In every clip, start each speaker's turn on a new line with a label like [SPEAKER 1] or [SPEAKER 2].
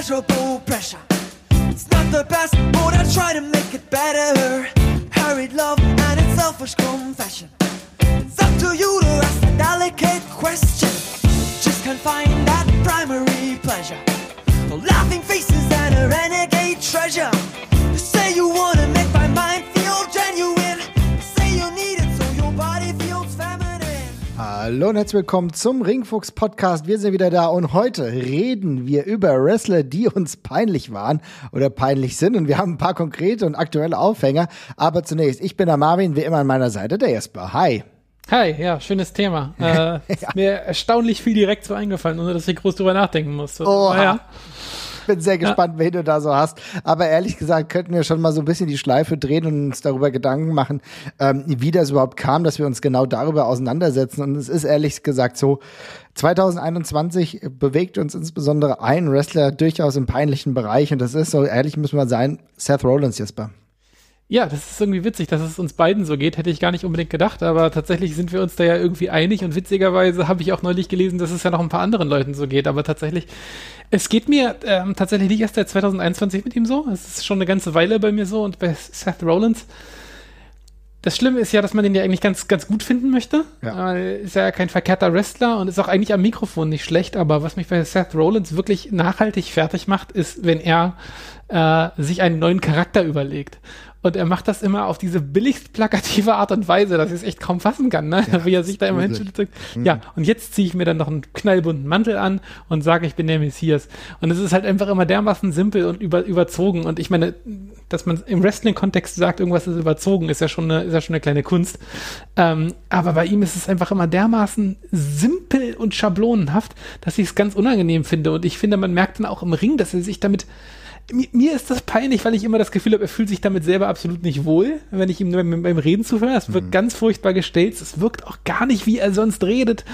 [SPEAKER 1] immeasurable pressure. It's not the best, but I try to make it better. Hurried love and its selfish confession. It's up to you to ask a delicate question. Just can't find that primary pleasure. The laughing faces and a renegade treasure. You say you wanna make my mind feel
[SPEAKER 2] Hallo und herzlich willkommen zum Ringfuchs Podcast. Wir sind wieder da und heute reden wir über Wrestler, die uns peinlich waren oder peinlich sind. Und wir haben ein paar konkrete und aktuelle Aufhänger. Aber zunächst, ich bin der Marvin, wie immer an meiner Seite, der Jesper. Hi.
[SPEAKER 3] Hi, ja, schönes Thema. Äh, ist mir erstaunlich viel direkt so eingefallen, ohne dass ich groß drüber nachdenken musste.
[SPEAKER 2] Oha.
[SPEAKER 3] Naja.
[SPEAKER 2] Ich bin sehr gespannt, wen du da so hast. Aber ehrlich gesagt, könnten wir schon mal so ein bisschen die Schleife drehen und uns darüber Gedanken machen, ähm, wie das überhaupt kam, dass wir uns genau darüber auseinandersetzen. Und es ist ehrlich gesagt so, 2021 bewegt uns insbesondere ein Wrestler durchaus im peinlichen Bereich. Und das ist, so ehrlich müssen wir sein, Seth Rollins, Jesper.
[SPEAKER 3] Ja, das ist irgendwie witzig, dass es uns beiden so geht. Hätte ich gar nicht unbedingt gedacht, aber tatsächlich sind wir uns da ja irgendwie einig. Und witzigerweise habe ich auch neulich gelesen, dass es ja noch ein paar anderen Leuten so geht. Aber tatsächlich, es geht mir ähm, tatsächlich nicht erst seit 2021 mit ihm so. Es ist schon eine ganze Weile bei mir so. Und bei Seth Rollins, das Schlimme ist ja, dass man den ja eigentlich ganz, ganz gut finden möchte.
[SPEAKER 2] Ja.
[SPEAKER 3] Ist ja kein verkehrter Wrestler und ist auch eigentlich am Mikrofon nicht schlecht. Aber was mich bei Seth Rollins wirklich nachhaltig fertig macht, ist, wenn er äh, sich einen neuen Charakter überlegt. Und er macht das immer auf diese billigst plakative Art und Weise, dass ich es echt kaum fassen kann, ne?
[SPEAKER 2] Ja,
[SPEAKER 3] wie er sich da immer und sagt, Ja, und jetzt ziehe ich mir dann noch einen knallbunten Mantel an und sage, ich bin der Messias. Und es ist halt einfach immer dermaßen simpel und über, überzogen. Und ich meine, dass man im Wrestling-Kontext sagt, irgendwas ist überzogen, ist ja schon eine, ist ja schon eine kleine Kunst. Ähm, aber bei ihm ist es einfach immer dermaßen simpel und schablonenhaft, dass ich es ganz unangenehm finde. Und ich finde, man merkt dann auch im Ring, dass er sich damit mir, mir ist das peinlich, weil ich immer das Gefühl habe, er fühlt sich damit selber absolut nicht wohl, wenn ich ihm beim, beim Reden zuhöre. Es wirkt ganz furchtbar gestellt. Es wirkt auch gar nicht, wie er sonst redet.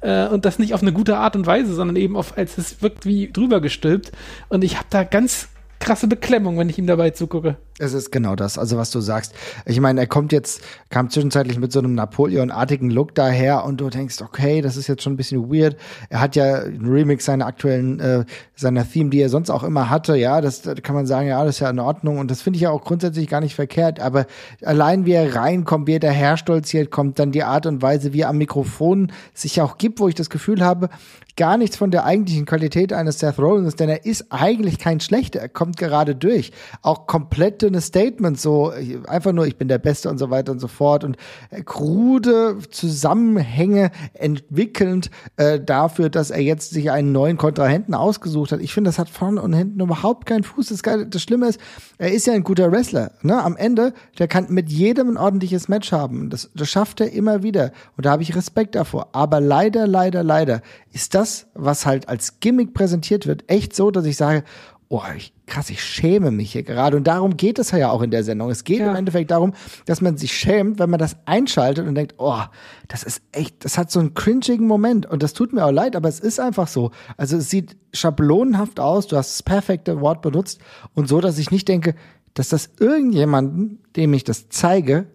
[SPEAKER 3] Äh, und das nicht auf eine gute Art und Weise, sondern eben auf, als es wirkt wie drüber gestülpt. Und ich habe da ganz krasse Beklemmung, wenn ich ihm dabei zugucke.
[SPEAKER 2] Es ist genau das, also was du sagst. Ich meine, er kommt jetzt, kam zwischenzeitlich mit so einem Napoleon-artigen Look daher und du denkst, okay, das ist jetzt schon ein bisschen weird. Er hat ja einen Remix seiner aktuellen, äh, seiner Theme, die er sonst auch immer hatte, ja, das da kann man sagen, ja, das ist ja in Ordnung und das finde ich ja auch grundsätzlich gar nicht verkehrt, aber allein wie er reinkommt, wie er daherstolziert kommt, dann die Art und Weise, wie er am Mikrofon sich auch gibt, wo ich das Gefühl habe, gar nichts von der eigentlichen Qualität eines Seth Rollins, denn er ist eigentlich kein schlechter, er kommt gerade durch. Auch komplett dünne Statements, so einfach nur, ich bin der Beste und so weiter und so fort und äh, krude Zusammenhänge entwickelnd äh, dafür, dass er jetzt sich einen neuen Kontrahenten ausgesucht hat. Ich finde, das hat vorne und hinten überhaupt keinen Fuß. Das, das Schlimme ist, er ist ja ein guter Wrestler. Ne? Am Ende, der kann mit jedem ein ordentliches Match haben. Das, das schafft er immer wieder. Und da habe ich Respekt davor. Aber leider, leider, leider ist das, was halt als Gimmick präsentiert wird, echt so, dass ich sage, oh, ich, krass, ich schäme mich hier gerade. Und darum geht es ja auch in der Sendung. Es geht
[SPEAKER 3] Ja.
[SPEAKER 2] im Endeffekt darum, dass man sich schämt, wenn man das einschaltet und denkt, oh, das ist echt, das hat so einen cringigen Moment. Und das tut mir auch leid, aber es ist einfach so. Also es sieht schablonenhaft aus. Du hast das perfekte Wort benutzt. Und so, dass ich nicht denke, dass das irgendjemanden, dem ich das zeige,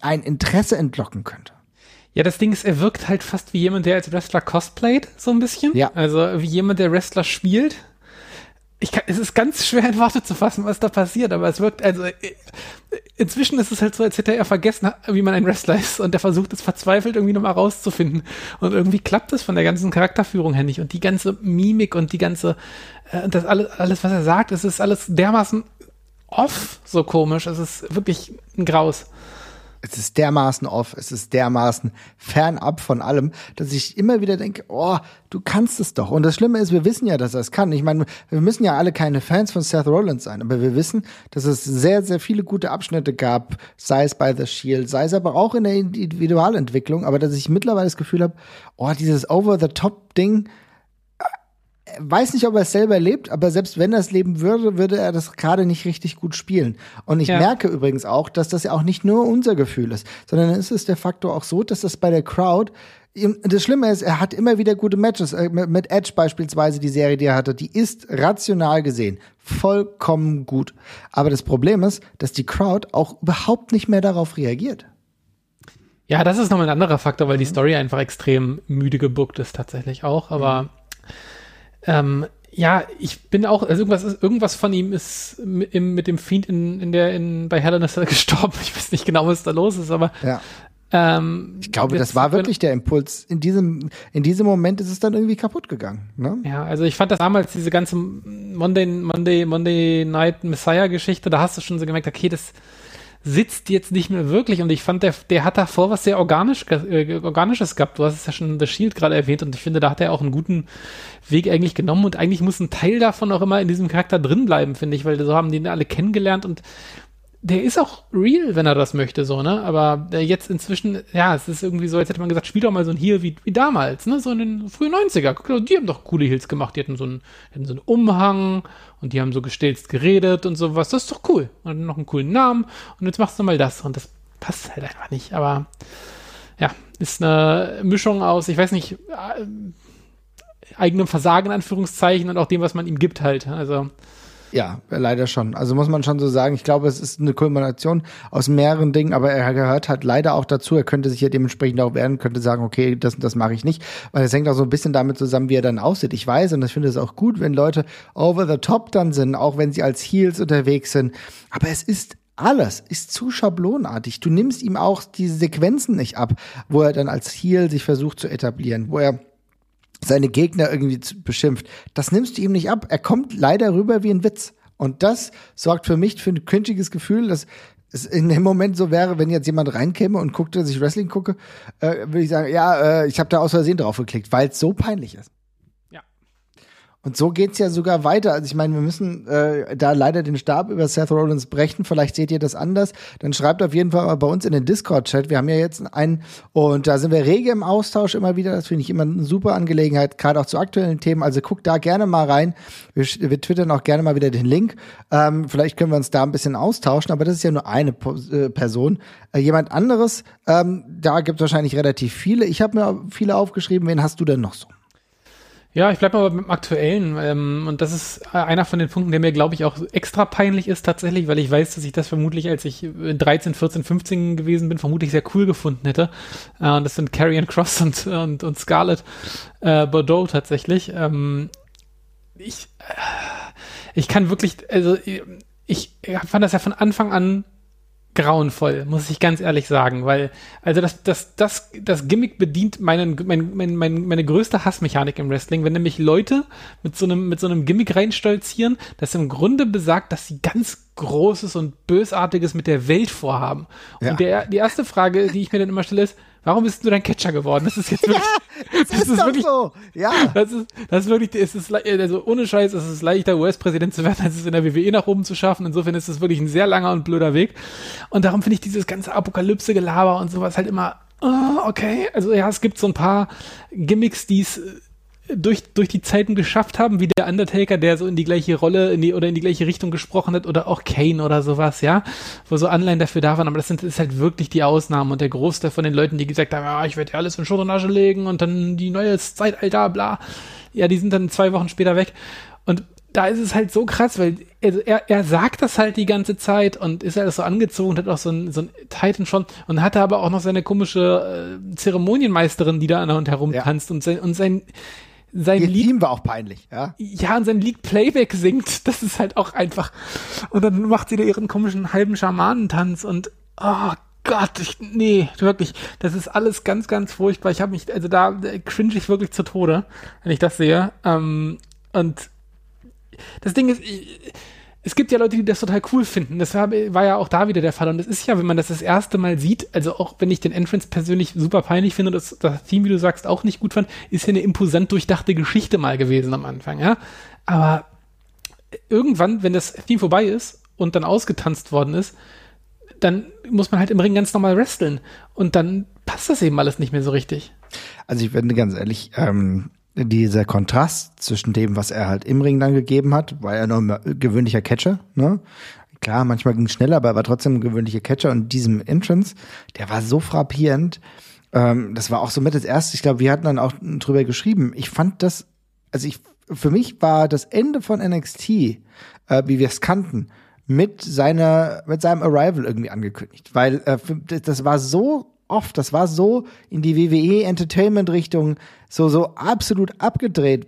[SPEAKER 2] ein Interesse entlocken könnte.
[SPEAKER 3] Ja, das Ding ist, er wirkt halt fast wie jemand, der als Wrestler cosplayt, so ein bisschen.
[SPEAKER 2] Ja.
[SPEAKER 3] Also wie jemand, der Wrestler spielt. Ich kann, es ist ganz schwer in Worte zu fassen, was da passiert, aber es wirkt, also äh, inzwischen ist es halt so, als hätte er vergessen, wie man ein Wrestler ist und der versucht es verzweifelt irgendwie nochmal rauszufinden. Und irgendwie klappt es von der ganzen Charakterführung her nicht und die ganze Mimik und die ganze, äh, das alles, alles, was er sagt, es ist alles dermaßen off so komisch. Es ist wirklich ein Graus.
[SPEAKER 2] Es ist dermaßen off, es ist dermaßen fernab von allem, dass ich immer wieder denke, oh, du kannst es doch. Und das Schlimme ist, wir wissen ja, dass er es kann. Ich meine, wir müssen ja alle keine Fans von Seth Rollins sein, aber wir wissen, dass es sehr, sehr viele gute Abschnitte gab, sei es bei The Shield, sei es aber auch in der Individualentwicklung, aber dass ich mittlerweile das Gefühl habe, oh, dieses Over-the-Top-Ding, weiß nicht, ob er es selber lebt, aber selbst wenn er es leben würde, würde er das gerade nicht richtig gut spielen. Und ich
[SPEAKER 3] Ja.
[SPEAKER 2] merke übrigens auch, dass das ja auch nicht nur unser Gefühl ist, sondern es ist de facto auch so, dass das bei der Crowd das Schlimme ist, er hat immer wieder gute Matches. Äh, Mit Edge beispielsweise, die Serie, die er hatte, die ist rational gesehen vollkommen gut. Aber das Problem ist, dass die Crowd auch überhaupt nicht mehr darauf reagiert.
[SPEAKER 3] Ja, das ist nochmal ein anderer Faktor, weil die Story einfach extrem müde gebuckt ist tatsächlich auch. Aber ähm, Ja, ich bin auch, also irgendwas, ist, irgendwas von ihm ist mit, mit dem Fiend in, in der, in, bei in a Cell gestorben. Ich weiß nicht genau, was da los ist, aber
[SPEAKER 2] Ja.
[SPEAKER 3] ähm,
[SPEAKER 2] Ich glaube, das war wirklich der Impuls. In diesem, in diesem Moment ist es dann irgendwie kaputt gegangen. Ne?
[SPEAKER 3] Ja, also ich fand das damals, diese ganze Monday, Monday, Monday Night Messiah-Geschichte, da hast du schon so gemerkt, okay, das sitzt jetzt nicht mehr wirklich. Und ich fand, der, der hat davor was sehr organisch, äh, Organisches gehabt. Du hast es ja schon The Shield gerade erwähnt. Und ich finde, da hat er auch einen guten Weg eigentlich genommen. Und eigentlich muss ein Teil davon auch immer in diesem Charakter drin bleiben, finde ich, weil so haben die ihn alle kennengelernt. Und der ist auch real, wenn er das möchte, so, ne? Aber jetzt inzwischen, ja, es ist irgendwie so, als hätte man gesagt, spiel doch mal so ein Heel wie, wie damals, ne? So in den frühen 90er. Guck Die haben doch coole Heels gemacht, die hatten so einen, hatten so einen Umhang und die haben so gestelzt geredet und sowas. Das ist doch cool. Und noch einen coolen Namen und jetzt machst du mal das. Und das passt halt einfach nicht. Aber ja, ist eine Mischung aus, ich weiß nicht, äh, eigenem Versagen in Anführungszeichen und auch dem, was man ihm gibt halt. Also
[SPEAKER 2] Ja, leider schon. Also muss man schon so sagen. Ich glaube, es ist eine Kulmination aus mehreren Dingen, aber er gehört halt leider auch dazu. Er könnte sich ja dementsprechend auch werden, könnte sagen, okay, das das mache ich nicht, weil es hängt auch so ein bisschen damit zusammen, wie er dann aussieht. Ich weiß und ich finde es auch gut, wenn Leute over the top dann sind, auch wenn sie als Heels unterwegs sind. Aber es ist alles ist zu schablonartig. Du nimmst ihm auch diese Sequenzen nicht ab, wo er dann als Heel sich versucht zu etablieren, wo er seine Gegner irgendwie beschimpft. Das nimmst du ihm nicht ab. Er kommt leider rüber wie ein Witz. Und das sorgt für mich für ein cringiges Gefühl, dass es in dem Moment so wäre, wenn jetzt jemand reinkäme und guckte, dass ich Wrestling gucke, äh, würde ich sagen, ja, äh, ich habe da aus Versehen drauf geklickt, weil es so peinlich ist. Und so geht's ja sogar weiter. Also ich meine, wir müssen äh, da leider den Stab über Seth Rollins brechen. Vielleicht seht ihr das anders. Dann schreibt auf jeden Fall mal bei uns in den Discord-Chat. Wir haben ja jetzt einen und da sind wir rege im Austausch immer wieder. Das finde ich immer eine super Angelegenheit, gerade auch zu aktuellen Themen. Also guckt da gerne mal rein. Wir, wir twittern auch gerne mal wieder den Link. Ähm, vielleicht können wir uns da ein bisschen austauschen, aber das ist ja nur eine Po- äh, Person. Äh, jemand anderes, ähm, da gibt es wahrscheinlich relativ viele. Ich habe mir viele aufgeschrieben. Wen hast du denn noch so?
[SPEAKER 3] Ja, ich bleibe mal beim Aktuellen. Ähm, und das ist äh, einer von den Punkten, der mir, glaube ich, auch extra peinlich ist tatsächlich, weil ich weiß, dass ich das vermutlich, als ich äh, 13, 14, 15 gewesen bin, vermutlich sehr cool gefunden hätte. Äh, und das sind Carrion Cross und, und, und Scarlett äh, Bordeaux tatsächlich. Ähm, ich, äh, ich kann wirklich, also ich fand das ja von Anfang an grauenvoll, muss ich ganz ehrlich sagen, weil, also das, das, das, das Gimmick bedient meinen, mein, mein, mein, meine größte Hassmechanik im Wrestling, wenn nämlich Leute mit so einem, mit so einem Gimmick reinstolzieren, das im Grunde besagt, dass sie ganz Großes und Bösartiges mit der Welt vorhaben.
[SPEAKER 2] Ja.
[SPEAKER 3] Und der, die erste Frage, die ich mir dann immer stelle, ist, warum bist du dein Catcher geworden? Das ist jetzt wirklich, das ist
[SPEAKER 2] doch
[SPEAKER 3] wirklich,
[SPEAKER 2] so. Ja.
[SPEAKER 3] das ist, das ist wirklich, es ist, also ohne Scheiß, es ist leichter, US-Präsident zu werden, als es in der WWE nach oben zu schaffen. Insofern ist es wirklich ein sehr langer und blöder Weg. Und darum finde ich dieses ganze Apokalypse-Gelaber und sowas halt immer, oh, okay. Also ja, es gibt so ein paar Gimmicks, die es äh, durch, durch die Zeiten geschafft haben, wie der Undertaker, der so in die gleiche Rolle in die, oder in die gleiche Richtung gesprochen hat, oder auch Kane oder sowas, ja, wo so Anleihen dafür da waren, aber das sind, ist halt wirklich die Ausnahmen. Und der Großteil von den Leuten, die gesagt haben, ja, ich werde dir alles in Schutt und Asche legen und dann die neue Zeitalter, bla, ja, die sind dann zwei Wochen später weg. Und da ist es halt so krass, weil also er, er sagt das halt die ganze Zeit und ist halt so angezogen, hat auch so ein, so ein Titan schon und hatte aber auch noch seine komische äh, Zeremonienmeisterin, die da an der Hand herumtanzt und sein, und sein, sein
[SPEAKER 2] Ihr
[SPEAKER 3] Lied
[SPEAKER 2] Team war auch peinlich, ja.
[SPEAKER 3] ja, und sein Lied Playback singt, das ist halt auch einfach. Und dann macht sie da ihren komischen halben Schamanentanz und oh Gott, ich, nee, wirklich, das ist alles ganz, ganz furchtbar. Ich habe mich, also da cringe ich wirklich zu Tode, wenn ich das sehe. Ähm, und das Ding ist, ich, es gibt ja Leute, die das total cool finden. Das war, war ja auch da wieder der Fall. Und es ist ja, wenn man das das erste Mal sieht, also auch wenn ich den Entrance persönlich super peinlich finde und das, das Team, wie du sagst, auch nicht gut fand, ist ja eine imposant durchdachte Geschichte mal gewesen am Anfang, ja. Aber irgendwann, wenn das Team vorbei ist und dann ausgetanzt worden ist, dann muss man halt im Ring ganz normal wresteln. Und dann passt das eben alles nicht mehr so richtig.
[SPEAKER 2] Also ich finde ganz ehrlich, ähm, dieser Kontrast zwischen dem, was er halt im Ring dann gegeben hat, war er noch ein gewöhnlicher Catcher, ne? Klar, manchmal ging es schneller, aber er war trotzdem ein gewöhnlicher Catcher und diesem Entrance, der war so frappierend. Ähm, das war auch so mit das erste. Ich glaube, wir hatten dann auch drüber geschrieben. Ich fand das, also ich, für mich war das Ende von NXT, äh, wie wir es kannten, mit seiner, mit seinem Arrival irgendwie angekündigt, weil äh, das war so oft, das war so in die WWE Entertainment Richtung so so absolut abgedreht.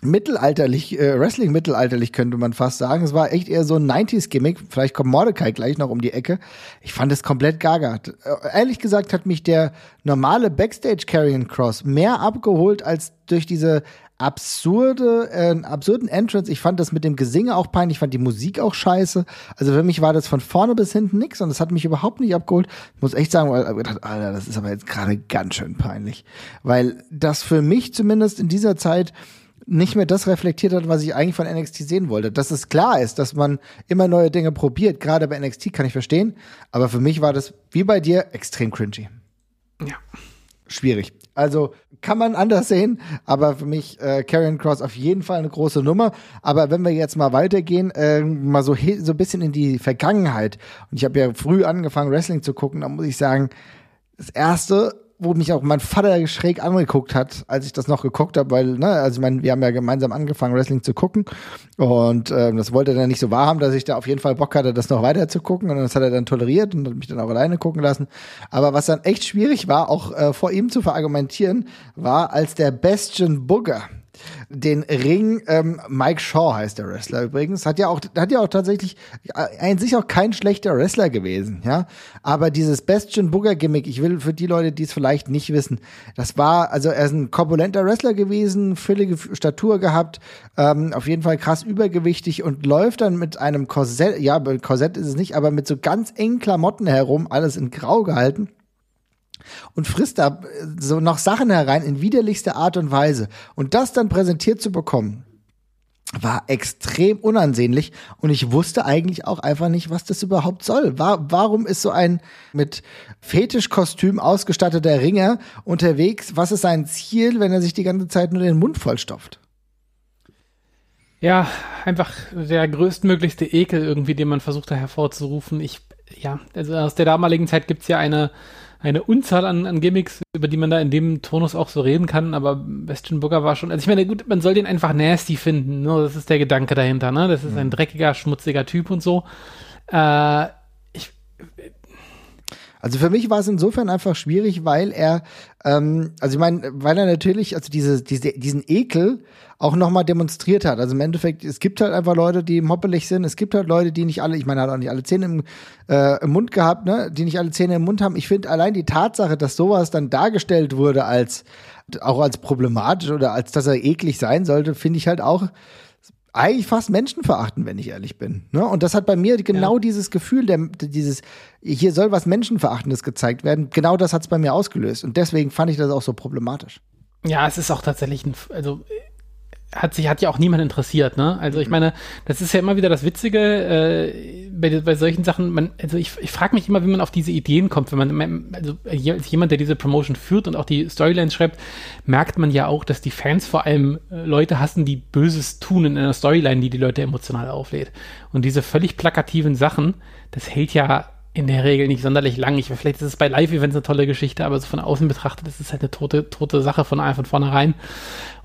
[SPEAKER 2] mittelalterlich, äh, Wrestling mittelalterlich könnte man fast sagen. Es war echt eher so ein 90s-Gimmick. Vielleicht kommt Mordecai gleich noch um die Ecke. Ich fand es komplett gaga. Äh, ehrlich gesagt hat mich der normale Backstage Carrying Cross mehr abgeholt als durch diese absurde, äh, absurden Entrance. Ich fand das mit dem Gesinge auch peinlich, ich fand die Musik auch scheiße. Also für mich war das von vorne bis hinten nix und das hat mich überhaupt nicht abgeholt. Ich muss echt sagen, Alter, das ist aber jetzt gerade ganz schön peinlich. Weil das für mich zumindest in dieser Zeit nicht mehr das reflektiert hat, was ich eigentlich von NXT sehen wollte. Dass es klar ist, dass man immer neue Dinge probiert, gerade bei NXT kann ich verstehen, aber für mich war das wie bei dir extrem cringy.
[SPEAKER 3] Ja.
[SPEAKER 2] Schwierig. Also kann man anders sehen, aber für mich äh, Karrion Cross auf jeden Fall eine große Nummer. Aber wenn wir jetzt mal weitergehen, äh, mal so so ein bisschen in die Vergangenheit. Und ich habe ja früh angefangen Wrestling zu gucken, da muss ich sagen, das erste wo mich auch mein Vater schräg angeguckt hat, als ich das noch geguckt habe, weil, ne, also ich meine, wir haben ja gemeinsam angefangen, Wrestling zu gucken und ähm, das wollte er dann nicht so wahrhaben, dass ich da auf jeden Fall Bock hatte, das noch weiter zu gucken und das hat er dann toleriert und hat mich dann auch alleine gucken lassen. Aber was dann echt schwierig war, auch äh, vor ihm zu verargumentieren, war, als der Bastion Booger den Ring. Ähm, Mike Shaw heißt der Wrestler übrigens. Hat ja auch, hat ja auch tatsächlich äh, in sich auch kein schlechter Wrestler gewesen, ja. Aber dieses Bastion Booger Gimmick, ich will für die Leute, die es vielleicht nicht wissen, das war, also er ist ein korpulenter Wrestler gewesen, füllige Statur gehabt, ähm, auf jeden Fall krass übergewichtig und läuft dann mit einem Korsett, ja, Korsett ist es nicht, aber mit so ganz engen Klamotten herum, alles in Grau gehalten und frisst da so noch Sachen herein in widerlichster Art und Weise. Und das dann präsentiert zu bekommen, war extrem unansehnlich und ich wusste eigentlich auch einfach nicht, was das überhaupt soll. War, warum ist so ein mit Fetischkostüm ausgestatteter Ringer unterwegs? Was ist sein Ziel, wenn er sich die ganze Zeit nur den Mund vollstopft?
[SPEAKER 3] Ja, einfach der größtmöglichste Ekel irgendwie, den man versucht da hervorzurufen. Ich, ja, also aus der damaligen Zeit gibt's ja eine eine Unzahl an, an Gimmicks, über die man da in dem Tonus auch so reden kann, aber Bastian Booker war schon, also ich meine, gut, man soll den einfach nasty finden, ne? das ist der Gedanke dahinter, ne? Das ist ein mhm. dreckiger, schmutziger Typ und so. Äh, ich,
[SPEAKER 2] also für mich war es insofern einfach schwierig, weil er, ähm, also ich meine, weil er natürlich, also diese, diese, diesen Ekel auch nochmal demonstriert hat. Also im Endeffekt, es gibt halt einfach Leute, die moppelig sind. Es gibt halt Leute, die nicht alle, ich meine, er hat auch nicht alle Zähne im, äh, im Mund gehabt, ne, die nicht alle Zähne im Mund haben. Ich finde allein die Tatsache, dass sowas dann dargestellt wurde als, auch als problematisch oder als dass er eklig sein sollte, finde ich halt auch eigentlich fast Menschenverachten, wenn ich ehrlich bin. Ne? Und das hat bei mir genau ja. dieses Gefühl, der, dieses, hier soll was Menschenverachtendes gezeigt werden, genau das hat es bei mir ausgelöst. Und deswegen fand ich das auch so problematisch.
[SPEAKER 3] Ja, es ist auch tatsächlich ein, also hat sich hat ja auch niemand interessiert, ne? Also ich mhm. meine, das ist ja immer wieder das Witzige äh, bei, bei solchen Sachen. Man, also ich, ich frage mich immer, wie man auf diese Ideen kommt, wenn man also als jemand, der diese Promotion führt und auch die Storylines schreibt, merkt man ja auch, dass die Fans vor allem äh, Leute hassen, die Böses tun in einer Storyline, die die Leute emotional auflädt. Und diese völlig plakativen Sachen, das hält ja in der Regel nicht sonderlich lang. Ich, vielleicht ist es bei Live-Events eine tolle Geschichte, aber so von außen betrachtet ist es halt eine tote, tote Sache von, von vornherein.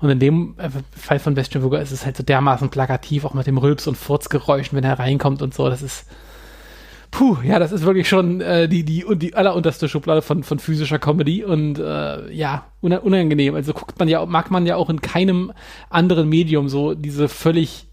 [SPEAKER 3] Und in dem äh, Fall von Bastian Burger ist es halt so dermaßen plakativ, auch mit dem Rülps- und Furzgeräuschen, wenn er reinkommt und so. Das ist, puh, ja, das ist wirklich schon äh, die, die, die allerunterste Schublade von, von physischer Comedy und äh, ja, unangenehm. Also guckt man ja, mag man ja auch in keinem anderen Medium so diese völlig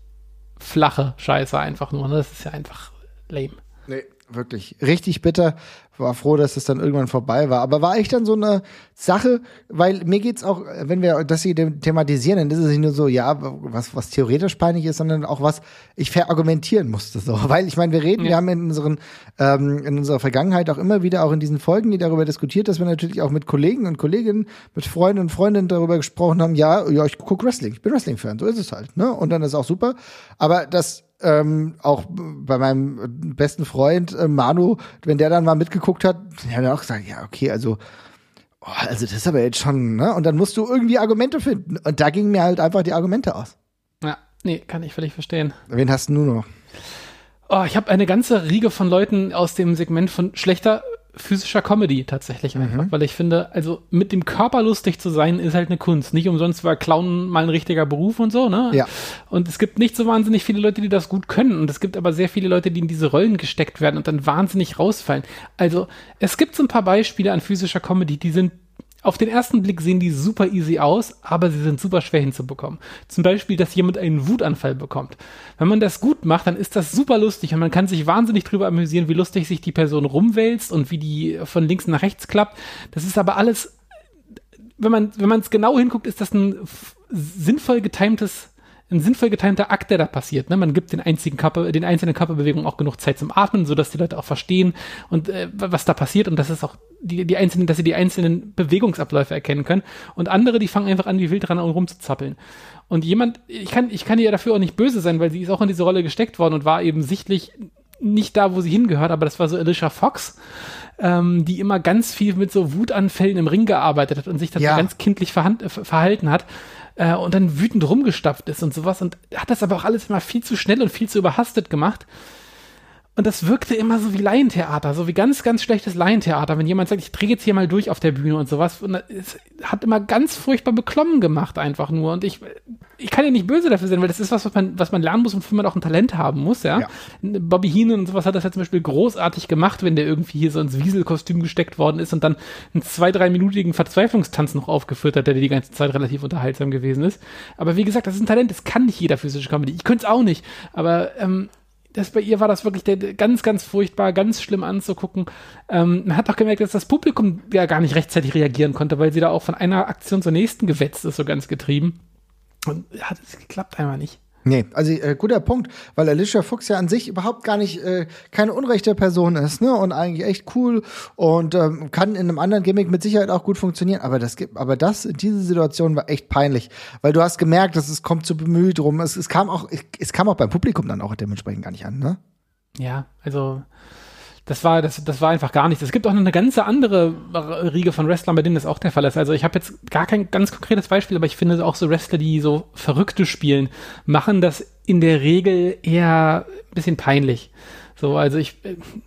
[SPEAKER 3] flache Scheiße einfach nur. Ne? Das ist ja einfach lame.
[SPEAKER 2] Nee, wirklich richtig bitter. War froh, dass es dann irgendwann vorbei war. Aber war echt dann so eine Sache, weil mir geht's auch, wenn wir das hier thematisieren, dann ist es nicht nur so, ja, was, was theoretisch peinlich ist, sondern auch was ich verargumentieren musste. So. Weil ich meine, wir reden, ja. wir haben in unseren, ähm, in unserer Vergangenheit auch immer wieder auch in diesen Folgen, die darüber diskutiert, dass wir natürlich auch mit Kollegen und Kolleginnen, mit Freunden und Freundinnen darüber gesprochen haben, ja, ja, ich gucke Wrestling, ich bin Wrestling-Fan, so ist es halt. Ne? Und dann ist auch super. Aber das ähm, auch bei meinem besten Freund äh, Manu, wenn der dann mal mitgeguckt hat, hat auch gesagt, ja, okay, also, oh, also das ist aber jetzt schon, ne? Und dann musst du irgendwie Argumente finden. Und da gingen mir halt einfach die Argumente aus.
[SPEAKER 3] Ja, nee, kann ich völlig verstehen.
[SPEAKER 2] Wen hast du nur noch?
[SPEAKER 3] Oh, ich habe eine ganze Riege von Leuten aus dem Segment von schlechter physischer Comedy tatsächlich einfach, mhm. weil ich finde, also mit dem Körper lustig zu sein, ist halt eine Kunst. Nicht umsonst war Clown mal ein richtiger Beruf und so, ne?
[SPEAKER 2] Ja.
[SPEAKER 3] Und es gibt nicht so wahnsinnig viele Leute, die das gut können. Und es gibt aber sehr viele Leute, die in diese Rollen gesteckt werden und dann wahnsinnig rausfallen. Also es gibt so ein paar Beispiele an physischer Comedy, die sind auf den ersten Blick sehen die super easy aus, aber sie sind super schwer hinzubekommen. Zum Beispiel, dass jemand einen Wutanfall bekommt. Wenn man das gut macht, dann ist das super lustig und man kann sich wahnsinnig drüber amüsieren, wie lustig sich die Person rumwälzt und wie die von links nach rechts klappt. Das ist aber alles, wenn man, wenn man es genau hinguckt, ist das ein sinnvoll getimtes ein sinnvoll getimter Akt, der da passiert. Ne? Man gibt den, einzigen Körper, den einzelnen Körperbewegungen auch genug Zeit zum Atmen, sodass die Leute auch verstehen und äh, was da passiert und dass es auch die, die einzelnen, dass sie die einzelnen Bewegungsabläufe erkennen können. Und andere, die fangen einfach an, wie wild dran rumzuzappeln. Und jemand, ich kann, ich kann ihr dafür auch nicht böse sein, weil sie ist auch in diese Rolle gesteckt worden und war eben sichtlich nicht da, wo sie hingehört, aber das war so Alicia Fox, ähm, die immer ganz viel mit so Wutanfällen im Ring gearbeitet hat und sich dann ja. so ganz kindlich verhalten hat äh, und dann wütend rumgestapft ist und sowas und hat das aber auch alles immer viel zu schnell und viel zu überhastet gemacht. Und das wirkte immer so wie Laientheater, so wie ganz, ganz schlechtes Laientheater. Wenn jemand sagt, ich drehe jetzt hier mal durch auf der Bühne und sowas. Und es hat immer ganz furchtbar beklommen gemacht, einfach nur. Und ich, ich kann ja nicht böse dafür sein, weil das ist was, was man, was man lernen muss und wofür man auch ein Talent haben muss, ja. ja. Bobby Heenan und sowas hat das ja zum Beispiel großartig gemacht, wenn der irgendwie hier so ins Wieselkostüm gesteckt worden ist und dann einen zwei, dreiminütigen Verzweiflungstanz noch aufgeführt hat, der die ganze Zeit relativ unterhaltsam gewesen ist. Aber wie gesagt, das ist ein Talent, das kann nicht jeder physische Comedy. Ich könnte es auch nicht. Aber ähm, das bei ihr war das wirklich der, ganz, ganz furchtbar, ganz schlimm anzugucken. Ähm, man hat auch gemerkt, dass das Publikum ja gar nicht rechtzeitig reagieren konnte, weil sie da auch von einer Aktion zur nächsten gewetzt ist, so ganz getrieben. Und hat es geklappt einfach nicht.
[SPEAKER 2] Nee, also äh, guter Punkt, weil Alicia Fuchs ja an sich überhaupt gar nicht äh, keine unrechte Person ist, ne? Und eigentlich echt cool und ähm, kann in einem anderen Gimmick mit Sicherheit auch gut funktionieren. Aber das gibt, aber das, diese Situation war echt peinlich, weil du hast gemerkt, dass es kommt zu bemüht rum. Es, es kam auch, es kam auch beim Publikum dann auch dementsprechend gar nicht an, ne?
[SPEAKER 3] Ja, also das war, das, das war einfach gar nichts. Es gibt auch noch eine ganze andere Riege von Wrestlern, bei denen das auch der Fall ist. Also ich habe jetzt gar kein ganz konkretes Beispiel, aber ich finde auch so Wrestler, die so Verrückte spielen, machen das in der Regel eher ein bisschen peinlich. So, also ich,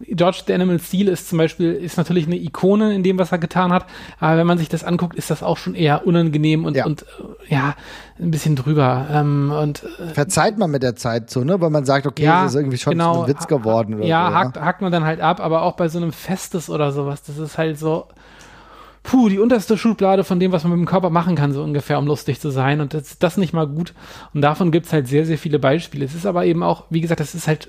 [SPEAKER 3] George the Animal Steel ist zum Beispiel, ist natürlich eine Ikone in dem, was er getan hat, aber wenn man sich das anguckt, ist das auch schon eher unangenehm und, ja, und, ja ein bisschen drüber. Ähm, und,
[SPEAKER 2] äh, Verzeiht man mit der Zeit so, ne? Weil man sagt, okay, ja, das ist irgendwie schon genau, ein Witz geworden. Oder
[SPEAKER 3] ja,
[SPEAKER 2] so,
[SPEAKER 3] hakt, hakt man dann halt ab, aber auch bei so einem Festes oder sowas, das ist halt so, puh, die unterste Schublade von dem, was man mit dem Körper machen kann, so ungefähr, um lustig zu sein. Und das, das nicht mal gut. Und davon gibt's halt sehr, sehr viele Beispiele. Es ist aber eben auch, wie gesagt, das ist halt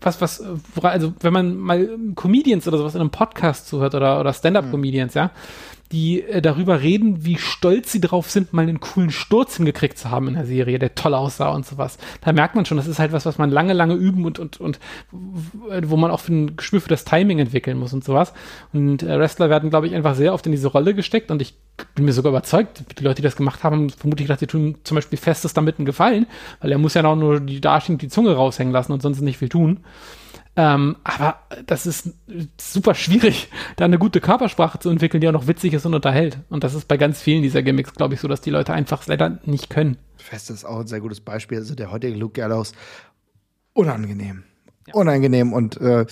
[SPEAKER 3] was, was, also wenn man mal Comedians oder sowas in einem Podcast zuhört oder, oder Stand-up-Comedians, mhm. ja, die äh, darüber reden, wie stolz sie drauf sind, mal einen coolen Sturz hingekriegt zu haben in der Serie, der toll aussah und sowas. Da merkt man schon, das ist halt was, was man lange, lange üben und, und, und wo man auch ein Gespür für das Timing entwickeln muss und sowas. Und äh, Wrestler werden, glaube ich, einfach sehr oft in diese Rolle gesteckt und ich bin mir sogar überzeugt, die Leute, die das gemacht haben, vermutlich gedacht, die tun zum Beispiel Festes damit einen Gefallen, weil er muss ja auch nur die Darstellung die Zunge raushängen lassen und sonst nicht viel tun. Ähm, aber das ist super schwierig, da eine gute Körpersprache zu entwickeln, die auch noch witzig ist und unterhält. Und das ist bei ganz vielen dieser Gimmicks, glaube ich, so, dass die Leute einfach leider nicht können.
[SPEAKER 2] Fest ist auch ein sehr gutes Beispiel. Also der heutige Luke Gallows, unangenehm. Ja. Unangenehm. Und äh,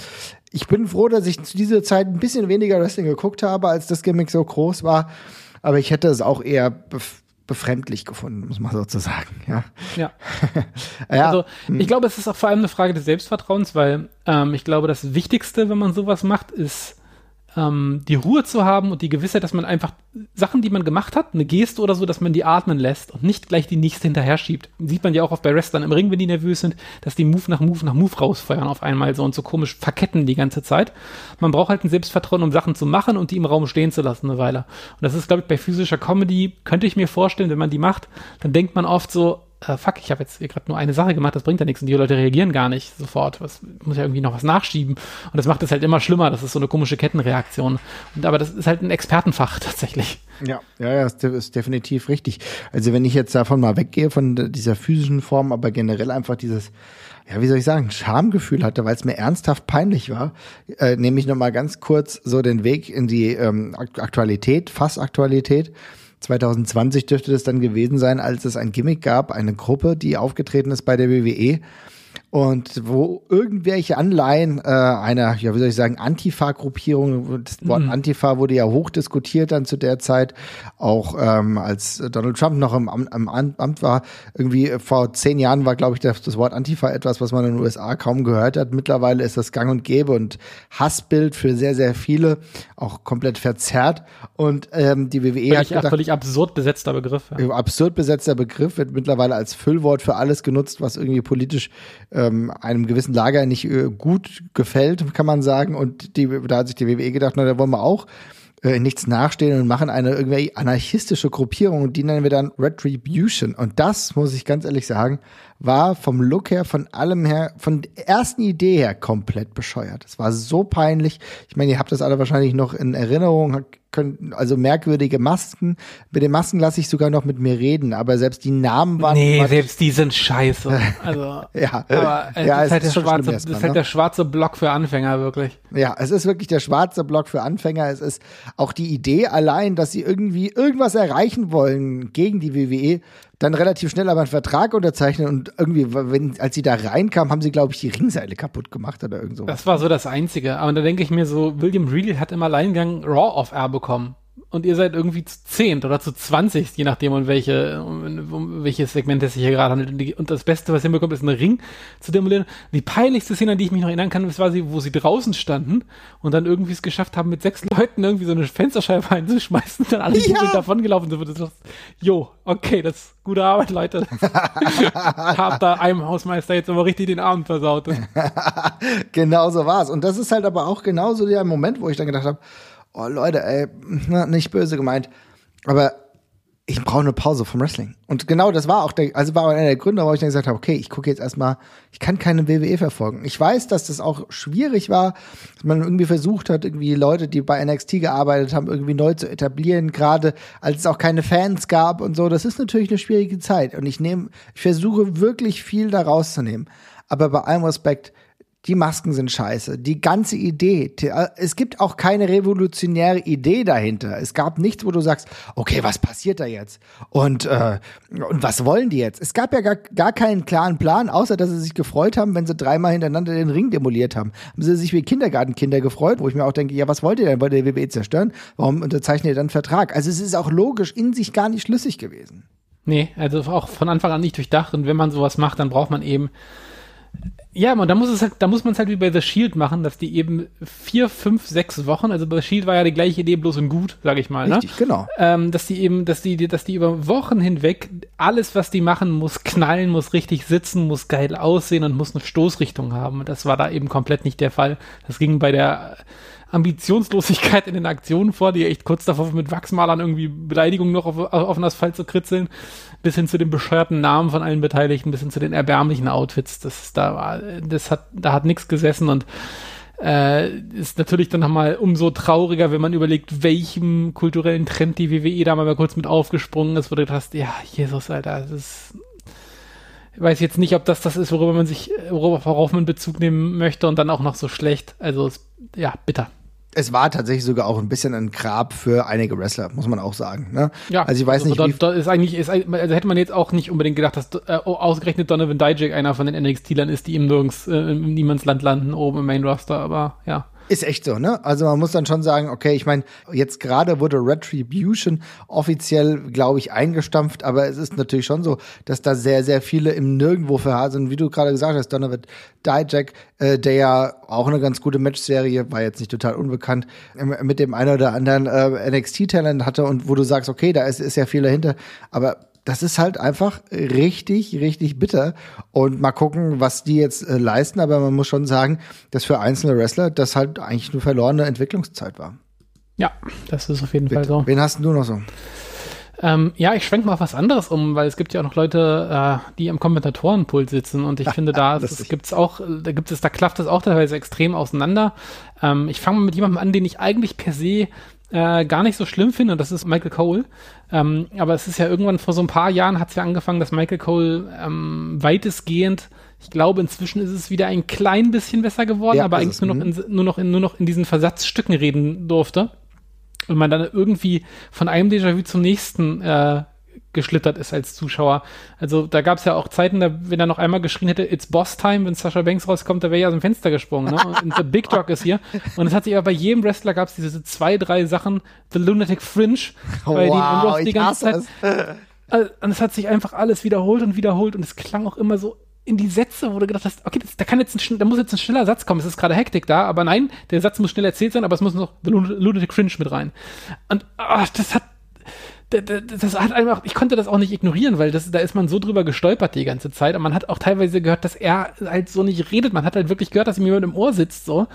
[SPEAKER 2] ich bin froh, dass ich zu dieser Zeit ein bisschen weniger Wrestling geguckt habe, als das Gimmick so groß war. Aber ich hätte es auch eher befremdlich gefunden, muss man sozusagen, ja.
[SPEAKER 3] Ja. ja. Also hm. ich glaube, es ist auch vor allem eine Frage des Selbstvertrauens, weil ähm, ich glaube, das Wichtigste, wenn man sowas macht, ist ähm, die Ruhe zu haben und die Gewissheit, dass man einfach Sachen, die man gemacht hat, eine Geste oder so, dass man die atmen lässt und nicht gleich die nächste hinterher schiebt. Sieht man ja auch oft bei Wrestlern im Ring, wenn die nervös sind, dass die Move nach Move nach Move rausfeuern auf einmal so und so komisch verketten die ganze Zeit. Man braucht halt ein Selbstvertrauen, um Sachen zu machen und die im Raum stehen zu lassen eine Weile. Und das ist, glaube ich, bei physischer Comedy, könnte ich mir vorstellen, wenn man die macht, dann denkt man oft so, äh, fuck, ich habe jetzt gerade nur eine Sache gemacht, das bringt ja nichts und die Leute reagieren gar nicht sofort. Das muss ja irgendwie noch was nachschieben. Und das macht es halt immer schlimmer. Das ist so eine komische Kettenreaktion. Und aber das ist halt ein Expertenfach tatsächlich.
[SPEAKER 2] Ja, ja, ja, ist, ist definitiv richtig. Also wenn ich jetzt davon mal weggehe, von dieser physischen Form, aber generell einfach dieses, ja, wie soll ich sagen, Schamgefühl hatte, weil es mir ernsthaft peinlich war, äh, nehme ich nochmal ganz kurz so den Weg in die ähm, Aktualität, Fassaktualität. 2020 dürfte das dann gewesen sein, als es ein Gimmick gab, eine Gruppe, die aufgetreten ist bei der WWE und wo irgendwelche Anleihen äh, einer, ja, wie soll ich sagen, Antifa-Gruppierung, das Wort
[SPEAKER 3] Mhm.
[SPEAKER 2] Antifa wurde ja hoch diskutiert dann zu der Zeit, auch ähm, als Donald Trump noch im, im Am- Amt war. Irgendwie vor zehn Jahren war, glaube ich, das, das Wort Antifa etwas, was man in den USA kaum gehört hat. Mittlerweile ist das gang und gäbe und Hassbild für sehr, sehr viele, auch komplett verzerrt. Und ähm, die WWE hat
[SPEAKER 3] Völlig,
[SPEAKER 2] gedacht,
[SPEAKER 3] völlig absurd besetzter Begriff. Ja.
[SPEAKER 2] absurd besetzter Begriff wird mittlerweile als Füllwort für alles genutzt, was irgendwie politisch ähm, einem gewissen Lager nicht äh, gut gefällt, kann man sagen. Und die, da hat sich die WWE gedacht, na, da wollen wir auch äh, nichts nachstehen und machen eine irgendwie anarchistische Gruppierung und die nennen wir dann Retribution. Und das, muss ich ganz ehrlich sagen, war vom Look her, von allem her, von der ersten Idee her komplett bescheuert. Es war so peinlich. Ich meine, ihr habt das alle wahrscheinlich noch in Erinnerung, können, also merkwürdige Masken. Mit den Masken lasse ich sogar noch mit mir reden, aber selbst die Namen waren.
[SPEAKER 3] Nee, selbst die sind scheiße. Also,
[SPEAKER 2] ja,
[SPEAKER 3] aber es
[SPEAKER 2] ja,
[SPEAKER 3] ist, halt der schwarze, das ist
[SPEAKER 2] erstmal,
[SPEAKER 3] halt
[SPEAKER 2] ne?
[SPEAKER 3] der schwarze Block für Anfänger, wirklich.
[SPEAKER 2] Ja, es ist wirklich der schwarze Block für Anfänger. Es ist auch die Idee allein, dass sie irgendwie irgendwas erreichen wollen gegen die WWE, dann relativ schnell aber einen Vertrag unterzeichnen und irgendwie, wenn, als sie da reinkam, haben sie, glaube ich, die Ringseile kaputt gemacht oder irgend so.
[SPEAKER 3] Das war so das Einzige. Aber da denke ich mir so, William Regal hat im Alleingang Raw of Air bekommen. Und ihr seid irgendwie zu zehnt oder zu zwanzig, je nachdem, um welche, um, um welches Segment es sich hier gerade handelt. Und, die, und das Beste, was ihr bekommt, ist ein Ring zu demolieren. Die peinlichste Szene, an die ich mich noch erinnern kann, war sie, wo sie draußen standen und dann irgendwie es geschafft haben, mit sechs Leuten irgendwie so eine Fensterscheibe einzuschmeißen und dann alle
[SPEAKER 2] ja.
[SPEAKER 3] davon gelaufen sind. Und das, jo, okay, das ist gute Arbeit, Leute. Habt da einem Hausmeister jetzt aber richtig den Abend versaut.
[SPEAKER 2] Genau so war's. Und das ist halt aber auch genauso der Moment, wo ich dann gedacht habe, oh Leute, ey, nicht böse gemeint, aber ich brauche eine Pause vom Wrestling. Und genau das war auch der, also war einer der Gründe, warum ich dann gesagt habe, okay, ich gucke jetzt erstmal, ich kann keine WWE verfolgen. Ich weiß, dass das auch schwierig war, dass man irgendwie versucht hat, irgendwie Leute, die bei NXT gearbeitet haben, irgendwie neu zu etablieren, gerade als es auch keine Fans gab und so. Das ist natürlich eine schwierige Zeit. Und ich nehme, ich versuche wirklich viel da rauszunehmen. Aber bei allem Respekt, die Masken sind scheiße. Die ganze Idee. äh, Es gibt auch keine revolutionäre Idee dahinter. Es gab nichts, wo du sagst, okay, was passiert da jetzt? Und, äh, und was wollen die jetzt? Es gab ja gar, gar keinen klaren Plan, außer dass sie sich gefreut haben, wenn sie dreimal hintereinander den Ring demoliert haben. Haben sie sich wie Kindergartenkinder gefreut, wo ich mir auch denke, ja, was wollt ihr denn? Wollt ihr WWE zerstören? Warum unterzeichnet ihr dann einen Vertrag? Also es ist auch logisch in sich gar nicht schlüssig gewesen.
[SPEAKER 3] Nee, also auch von Anfang an nicht durchdacht. Und wenn man sowas macht, dann braucht man eben. Ja, und da muss es halt, da muss man es halt wie bei The Shield machen, dass die eben vier, fünf, sechs Wochen, also bei The Shield war ja die gleiche Idee, bloß in gut, sag ich mal, ne?
[SPEAKER 2] Richtig, genau.
[SPEAKER 3] Ähm, dass die eben, dass die, dass die über Wochen hinweg alles, was die machen, muss knallen, muss richtig sitzen, muss geil aussehen und muss eine Stoßrichtung haben. Und das war da eben komplett nicht der Fall. Das ging bei der Ambitionslosigkeit in den Aktionen vor, die echt kurz davor mit Wachsmalern irgendwie Beleidigungen noch auf, auf den Asphalt zu kritzeln, bis hin zu den bescheuerten Namen von allen Beteiligten, bis hin zu den erbärmlichen Outfits. Das da war, das hat, da hat nichts gesessen und äh, ist natürlich dann nochmal umso trauriger, wenn man überlegt, welchem kulturellen Trend die WWE da mal kurz mit aufgesprungen ist, wo du dachtest, ja, Jesus, Alter, das ist ich weiß jetzt nicht, ob das das ist, worüber man sich, worauf worauf man Bezug nehmen möchte und dann auch noch so schlecht. Also, es, ja, bitter.
[SPEAKER 2] Es war tatsächlich sogar auch ein bisschen ein Grab für einige Wrestler, muss man auch sagen. Ne?
[SPEAKER 3] Ja,
[SPEAKER 2] also ich weiß nicht,
[SPEAKER 3] da, da ist eigentlich, ist, also hätte man jetzt auch nicht unbedingt gedacht, dass äh, ausgerechnet Donovan Dijak einer von den NXT-Lern ist, die im nirgends, äh, im Niemandsland landen, oben im Main Roster, aber ja.
[SPEAKER 2] Ist echt so, ne? Also man muss dann schon sagen, okay, ich meine, jetzt gerade wurde Retribution offiziell, glaube ich, eingestampft, aber es ist natürlich schon so, dass da sehr, sehr viele im Nirgendwo verharrt sind. Wie du gerade gesagt hast, Donovan Dijak, äh, der ja auch eine ganz gute Matchserie, war jetzt nicht total unbekannt, ähm, mit dem einen oder anderen äh, NXT-Talent hatte und wo du sagst, okay, da ist, ist ja viel dahinter, aber das ist halt einfach richtig, richtig bitter. Und mal gucken, was die jetzt äh, leisten. Aber man muss schon sagen, dass für einzelne Wrestler das halt eigentlich eine verlorene Entwicklungszeit war.
[SPEAKER 3] Ja, das ist auf jeden Fall so.
[SPEAKER 2] Wen hast du noch so?
[SPEAKER 3] Ähm, ja, ich schwenk mal auf was anderes um, weil es gibt ja auch noch Leute, äh, die am Kommentatorenpult sitzen und ich finde, da ist- gibt's auch, da gibt es, da klafft es auch teilweise extrem auseinander. Ähm, ich fange mal mit jemandem an, den ich eigentlich per se äh, gar nicht so schlimm finde, und das ist Michael Cole. Ähm, aber es ist ja irgendwann vor so ein paar Jahren hat es ja angefangen, dass Michael Cole ähm, weitestgehend, ich glaube, inzwischen ist es wieder ein klein bisschen besser geworden,
[SPEAKER 2] Ja,
[SPEAKER 3] aber eigentlich nur noch, in, nur noch in, nur noch in diesen Versatzstücken reden durfte. Und man dann irgendwie von einem Déjà-vu zum nächsten äh, geschlittert ist als Zuschauer. Also da gab es ja auch Zeiten, da, wenn er noch einmal geschrien hätte, it's Boss Time, wenn Sascha Banks rauskommt, da wäre er aus dem Fenster gesprungen. Ne? Und The Big Dog ist hier. Und es hat sich aber bei jedem Wrestler gab es diese zwei, drei Sachen, The Lunatic Fringe, bei
[SPEAKER 2] wow,
[SPEAKER 3] denen die ganze Zeit. Es. Und es hat sich einfach alles wiederholt und wiederholt und es klang auch immer so in die Sätze, wo du gedacht hast, okay, das, da kann jetzt ein, da muss jetzt ein schneller Satz kommen, es ist gerade Hektik da, aber nein, der Satz muss schnell erzählt sein, aber es muss noch The Lunatic Fringe mit rein. Und ach, das hat das hat einfach, ich konnte das auch nicht ignorieren, weil das, da ist man so drüber gestolpert die ganze Zeit. Und man hat auch teilweise gehört, dass er halt so nicht redet. Man hat halt wirklich gehört, dass ihm jemand im Ohr sitzt, so.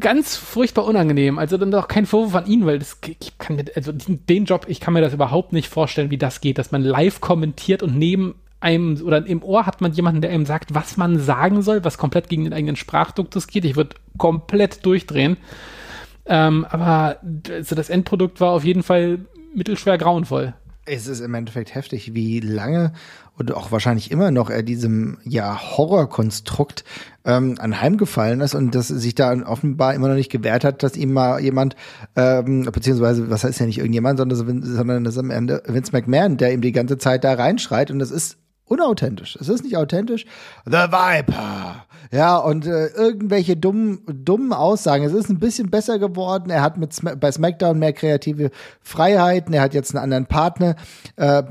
[SPEAKER 3] Ganz furchtbar unangenehm. Also dann auch kein Vorwurf an ihn, weil das, ich kann mir, also den Job, ich kann mir das überhaupt nicht vorstellen, wie das geht, dass man live kommentiert und neben einem oder im Ohr hat man jemanden, der einem sagt, was man sagen soll, was komplett gegen den eigenen Sprachduktus geht. Ich würde komplett durchdrehen. Ähm, aber also das Endprodukt war auf jeden Fall mittelschwer grauenvoll.
[SPEAKER 2] Es ist im Endeffekt heftig, wie lange und auch wahrscheinlich immer noch er diesem ja Horrorkonstrukt ähm, anheimgefallen ist und dass sich da offenbar immer noch nicht gewehrt hat, dass ihm mal jemand, ähm, beziehungsweise, was heißt ja nicht irgendjemand, sondern, sondern das ist am Ende Vince McMahon, der ihm die ganze Zeit da reinschreit und das ist unauthentisch. Es ist nicht authentisch. The Viper. Ja, und äh, irgendwelche dummen, dummen Aussagen. Es ist ein bisschen besser geworden. Er hat mit Sm bei SmackDown mehr kreative Freiheiten. Er hat jetzt einen anderen Partner. Äh,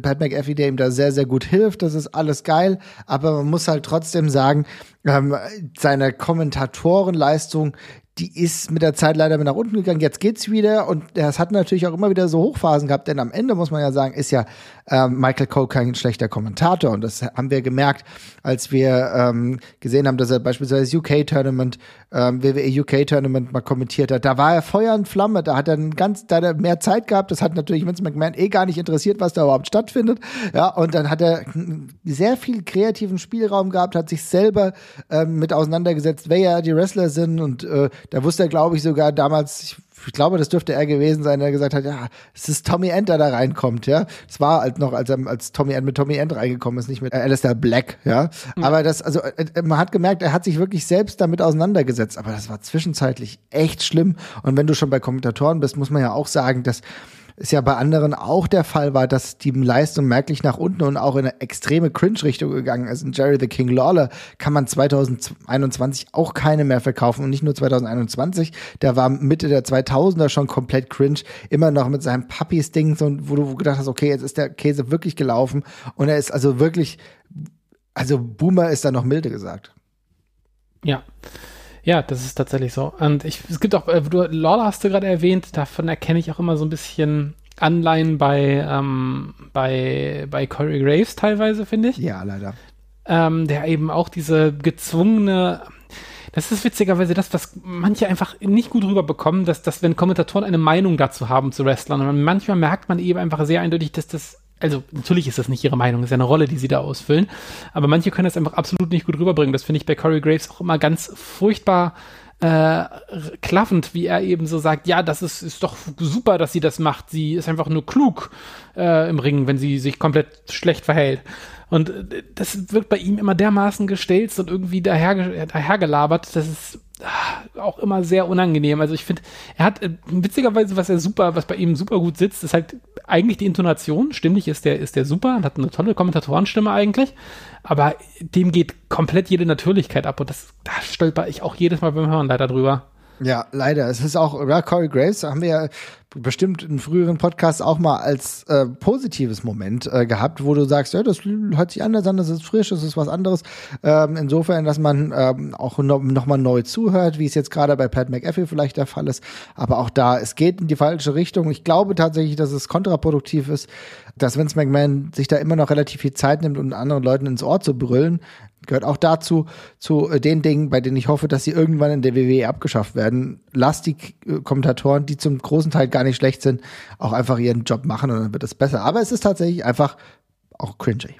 [SPEAKER 2] Pat McAfee, der ihm da sehr, sehr gut hilft. Das ist alles geil. Aber man muss halt trotzdem sagen, ähm, seine Kommentatorenleistung, die ist mit der Zeit leider nach unten gegangen. Jetzt geht's wieder und das hat natürlich auch immer wieder so Hochphasen gehabt, denn am Ende muss man ja sagen, ist ja ähm, Michael Cole kein schlechter Kommentator und das haben wir gemerkt, als wir ähm, gesehen haben, dass er beispielsweise das UK Tournament, ähm, WWE UK Tournament mal kommentiert hat. Da war er Feuer und Flamme, da hat er ganz, da hat er mehr Zeit gehabt. Das hat natürlich Vince McMahon eh gar nicht interessiert, was da überhaupt stattfindet. Ja, und dann hat er sehr viel kreativen Spielraum gehabt, hat sich selber ähm, mit auseinandergesetzt, wer ja die Wrestler sind und äh, da wusste er, glaube ich, sogar damals, ich, ich, glaube, das dürfte er gewesen sein, der gesagt hat, ja, es ist Tommy End, der da reinkommt, ja. Es war halt noch, als er als Tommy End mit Tommy End reingekommen ist, nicht mit Alistair Black, ja. Mhm. Aber das, also äh, man hat gemerkt, er hat sich wirklich selbst damit auseinandergesetzt. Aber das war zwischenzeitlich echt schlimm. Und wenn du schon bei Kommentatoren bist, muss man ja auch sagen, dass es ja bei anderen auch der Fall war, dass die Leistung merklich nach unten und auch in eine extreme Cringe-Richtung gegangen ist. Und Jerry the King Lawler kann man 2021 auch keine mehr verkaufen und nicht nur 2021. Der war Mitte der 2000er schon komplett cringe, immer noch mit seinem Puppies-Ding, so, wo du gedacht hast, okay, jetzt ist der Käse wirklich gelaufen und er ist also wirklich, also Boomer ist da noch milde gesagt.
[SPEAKER 3] Ja. Ja, das ist tatsächlich so. Und ich, es gibt auch, äh, du, Lawler hast du gerade erwähnt, davon erkenne ich auch immer so ein bisschen Anleihen bei, ähm, bei, bei Corey Graves teilweise, finde ich.
[SPEAKER 2] Ja, leider.
[SPEAKER 3] Ähm, der eben auch diese gezwungene, das ist witzigerweise das, was manche einfach nicht gut rüberbekommen, dass, dass wenn Kommentatoren eine Meinung dazu haben zu Wrestlern, und manchmal merkt man eben einfach sehr eindeutig, dass das also natürlich ist das nicht ihre Meinung, ist ja eine Rolle, die sie da ausfüllen, aber manche können das einfach absolut nicht gut rüberbringen. Das finde ich bei Corey Graves auch immer ganz furchtbar äh, klaffend, wie er eben so sagt, ja, das ist, ist doch super, dass sie das macht. Sie ist einfach nur klug äh, im Ringen, wenn sie sich komplett schlecht verhält. Und äh, das wird bei ihm immer dermaßen gestelzt und irgendwie daher, dahergelabert, dass es ah, auch immer sehr unangenehm. Also ich finde, er hat äh, witzigerweise, was er super, was bei ihm super gut sitzt, ist halt eigentlich die Intonation. Stimmlich ist der, ist der super und hat eine tolle Kommentatorenstimme eigentlich. Aber dem geht komplett jede Natürlichkeit ab und das, da stolper ich auch jedes Mal beim Hören leider drüber.
[SPEAKER 2] Ja, leider. Es ist auch, ja, Corey Graves haben wir ja bestimmt in früheren Podcasts auch mal als äh, positives Moment äh, gehabt, wo du sagst, ja, das hört sich anders an, das ist frisch, das ist was anderes. Ähm, insofern, dass man ähm, auch no, noch mal neu zuhört, wie es jetzt gerade bei Pat McAfee vielleicht der Fall ist. Aber auch da, es geht in die falsche Richtung. Ich glaube tatsächlich, dass es kontraproduktiv ist, dass Vince McMahon sich da immer noch relativ viel Zeit nimmt, um anderen Leuten ins Ohr zu brüllen gehört auch dazu, zu äh, den Dingen, bei denen ich hoffe, dass sie irgendwann in der WWE abgeschafft werden. Lass die äh, Kommentatoren, die zum großen Teil gar nicht schlecht sind, auch einfach ihren Job machen und dann wird es besser. Aber es ist tatsächlich einfach auch cringy.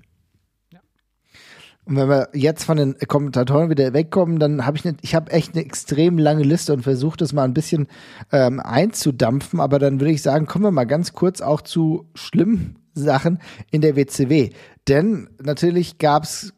[SPEAKER 2] Und wenn wir jetzt von den Kommentatoren wieder wegkommen, dann habe ich ne, ich habe echt eine extrem lange Liste und versucht das mal ein bisschen ähm, einzudampfen. Aber dann würde ich sagen, kommen wir mal ganz kurz auch zu schlimmen Sachen in der WCW. Denn natürlich gab es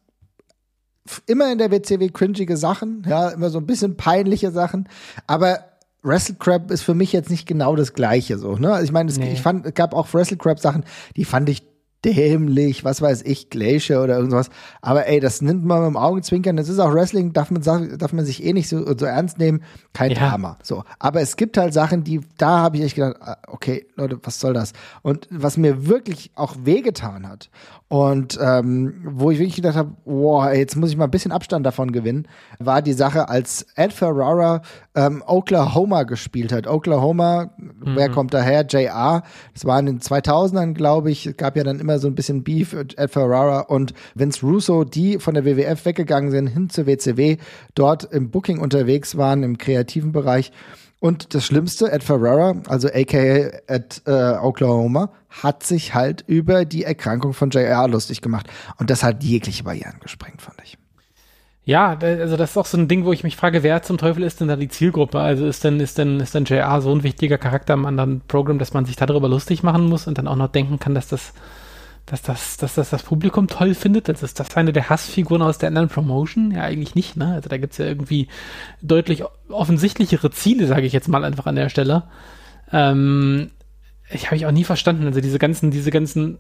[SPEAKER 2] immer in der WCW cringige Sachen, ja, immer so ein bisschen peinliche Sachen, aber Wrestle Crab ist für mich jetzt nicht genau das Gleiche so, ne? Also ich meine,
[SPEAKER 3] Nee.
[SPEAKER 2] ich fand, es gab auch Wrestle Crab Sachen, die fand ich dämlich, was weiß ich, Glacier oder irgendwas. Aber ey, das nimmt man mit dem Augenzwinkern. Das ist auch Wrestling, darf man, darf man sich eh nicht so, so ernst nehmen. Kein
[SPEAKER 3] Ja.
[SPEAKER 2] Drama. So. Aber es gibt halt Sachen, die, da habe ich echt gedacht, ah, okay, Leute, was soll das? Und was mir wirklich auch wehgetan hat und ähm, wo ich wirklich gedacht habe, wow, jetzt muss ich mal ein bisschen Abstand davon gewinnen, war die Sache, als Ed Ferrara ähm, Oklahoma gespielt hat. Oklahoma, wer kommt daher? JR. Das war in den 2000ern, glaube ich. Es gab ja dann immer so ein bisschen Beef, Ed Ferrara und Vince Russo, die von der WWF weggegangen sind hin zur WCW, dort im Booking unterwegs waren, im kreativen Bereich. Und das Schlimmste, Ed Ferrara, also aka Ed äh, Oklahoma, hat sich halt über die Erkrankung von JR lustig gemacht. Und das hat jegliche Barrieren gesprengt, fand ich.
[SPEAKER 3] Ja, also das ist auch so ein Ding, wo ich mich frage, wer zum Teufel ist denn da die Zielgruppe? Also ist denn, ist denn, ist denn JR so ein wichtiger Charakter im anderen Programm, dass man sich darüber lustig machen muss und dann auch noch denken kann, dass das, dass das, dass das, das Publikum toll findet? Das ist das eine der Hassfiguren aus der anderen Promotion? Ja, eigentlich nicht, ne? Also da gibt's ja irgendwie deutlich offensichtlichere Ziele, sage ich jetzt mal einfach an der Stelle. Ähm, ich habe ich auch nie verstanden. Also diese ganzen, diese ganzen,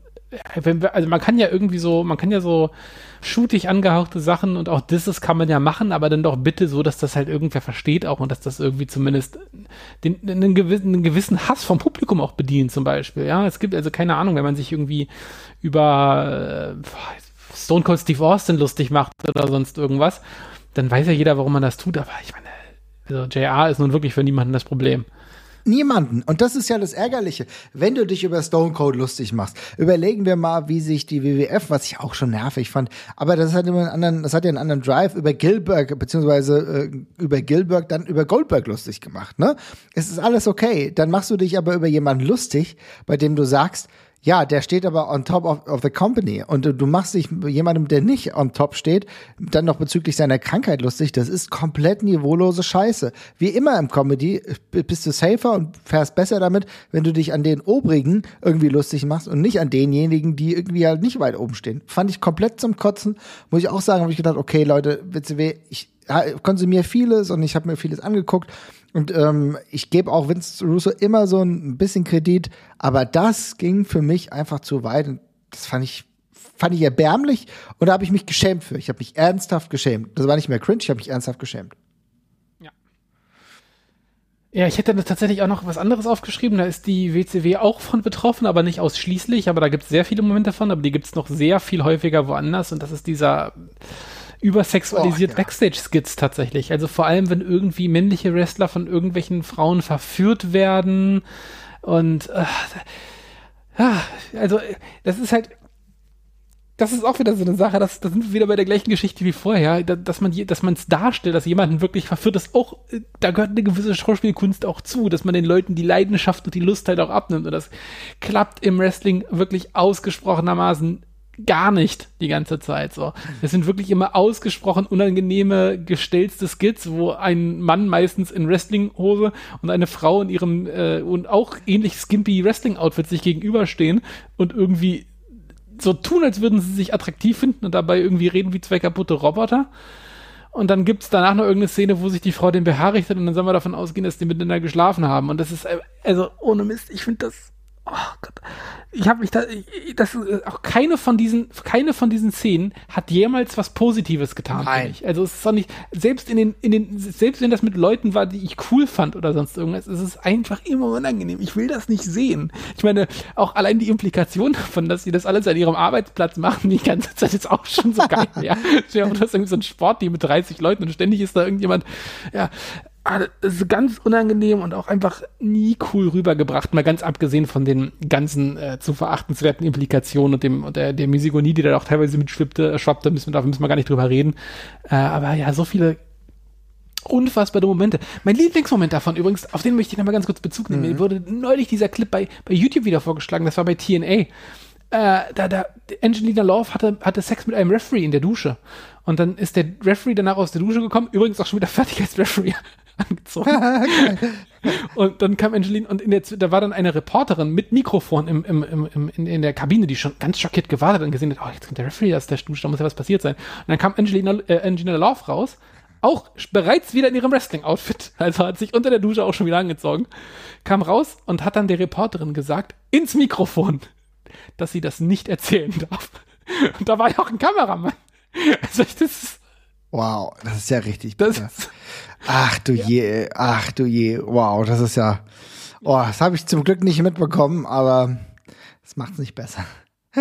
[SPEAKER 3] also man kann ja irgendwie so, man kann ja so shootig angehauchte Sachen und auch Disses kann man ja machen, aber dann doch bitte so, dass das halt irgendwer versteht auch und dass das irgendwie zumindest den, einen, gewissen, einen gewissen Hass vom Publikum auch bedient zum Beispiel. Ja, es gibt also keine Ahnung, wenn man sich irgendwie über äh, Stone Cold Steve Austin lustig macht oder sonst irgendwas, dann weiß ja jeder, warum man das tut, aber ich meine, also JR ist nun wirklich für niemanden das Problem.
[SPEAKER 2] Niemanden. Und das ist ja das Ärgerliche. Wenn du dich über Stone Cold lustig machst, überlegen wir mal, wie sich die WWF, was ich auch schon nervig fand, aber das hat immer einen anderen, das hat ja einen anderen Drive über Gilbert, beziehungsweise äh, über Gilbert, dann über Goldberg lustig gemacht, ne? Es ist alles okay. Dann machst du dich aber über jemanden lustig, bei dem du sagst, ja, der steht aber on top of, of the company und du, machst dich jemandem, der nicht on top steht, dann noch bezüglich seiner Krankheit lustig. Das ist komplett niveaulose Scheiße. Wie immer im Comedy bist du safer und fährst besser damit, wenn du dich an den Obrigen irgendwie lustig machst und nicht an denjenigen, die irgendwie halt nicht weit oben stehen. Fand ich komplett zum Kotzen. Muss ich auch sagen, habe ich gedacht, okay, Leute, WCW, ich konsumiere vieles und ich habe mir vieles angeguckt. Und ähm, ich gebe auch Vince Russo immer so ein bisschen Kredit, aber das ging für mich einfach zu weit. Und das fand ich, fand ich erbärmlich und da habe ich mich geschämt für. Ich habe mich ernsthaft geschämt. Das war nicht mehr cringe, ich habe mich ernsthaft geschämt.
[SPEAKER 3] Ja, ich hätte tatsächlich auch noch was anderes aufgeschrieben. Da ist die WCW auch von betroffen, aber nicht ausschließlich. Aber da gibt es sehr viele Momente von, aber die gibt es noch sehr viel häufiger woanders. Und das ist dieser übersexualisiert
[SPEAKER 2] Oh, ja.
[SPEAKER 3] Backstage-Skits tatsächlich. Also vor allem, wenn irgendwie männliche Wrestler von irgendwelchen Frauen verführt werden. Und äh, ja, also äh, das ist halt das ist auch wieder so eine Sache, dass da sind wir wieder bei der gleichen Geschichte wie vorher, da, dass man dass man es darstellt, dass jemanden wirklich verführt, das auch äh, da gehört eine gewisse Schauspielkunst auch zu, dass man den Leuten die Leidenschaft und die Lust halt auch abnimmt und das klappt im Wrestling wirklich ausgesprochenermaßen gar nicht die ganze Zeit so. Es sind wirklich immer ausgesprochen unangenehme gestellte Skits, wo ein Mann meistens in Wrestlinghose und eine Frau in ihrem äh, und auch ähnlich skimpy Wrestling Outfit sich gegenüberstehen und irgendwie so tun, als würden sie sich attraktiv finden und dabei irgendwie reden wie zwei kaputte Roboter. Und dann gibt's danach noch irgendeine Szene, wo sich die Frau den BH richtet und dann sollen wir davon ausgehen, dass die miteinander geschlafen haben. Und das ist, äh, also ohne Mist, ich finde das, oh Gott, ich habe mich da, das ist äh, auch keine von diesen, keine von diesen Szenen hat jemals was Positives getan für
[SPEAKER 2] Nein.
[SPEAKER 3] mich. Also es ist doch nicht, selbst in den, in den, selbst wenn das mit Leuten war, die ich cool fand oder sonst irgendwas, es ist einfach immer unangenehm. Ich will das nicht sehen. Ich meine, auch allein die Implikation davon, dass sie das alles an ihrem Arbeitsplatz machen, die ganze Zeit ist auch schon so geil, ja. Du hast irgendwie so ein Sportteam mit 30 Leuten und ständig ist da irgendjemand, ja, das ist ganz unangenehm und auch einfach nie cool rübergebracht, mal ganz abgesehen von den ganzen äh, zu verachtenswerten Implikationen und dem und der, der Misogonie, die da auch teilweise mitschwippte, äh, schwappte, müssen wir, da müssen wir gar nicht drüber reden. Äh, aber ja, so viele unfassbare Momente. Mein Lieblingsmoment davon übrigens, auf den möchte ich nochmal ganz kurz Bezug nehmen. Mir wurde neulich dieser Clip bei, bei YouTube wieder vorgeschlagen, das war bei TNA. Äh, da, da, Angelina Love hatte, hatte Sex mit einem Referee in der Dusche. Und dann ist der Referee danach aus der Dusche gekommen, übrigens auch schon wieder fertig als Referee angezogen. und dann kam Angelina und in der, da war dann eine Reporterin mit Mikrofon im, im, im, in, in der Kabine, die schon ganz schockiert gewartet hat und gesehen hat, oh, jetzt kommt der Referee aus der Dusche, da muss ja was passiert sein. Und dann kam Angelina, äh, Angelina Love raus auch bereits wieder in ihrem Wrestling-Outfit, also hat sich unter der Dusche auch schon wieder angezogen, kam raus und hat dann der Reporterin gesagt, ins Mikrofon, dass sie das nicht erzählen darf. Und da war ja auch ein Kameramann. Also das ist,
[SPEAKER 2] Wow, das ist ja richtig
[SPEAKER 3] das
[SPEAKER 2] bitter.
[SPEAKER 3] ist
[SPEAKER 2] Ach du je, ach du je, wow, das ist ja, oh, das habe ich zum Glück nicht mitbekommen, aber das macht es nicht besser.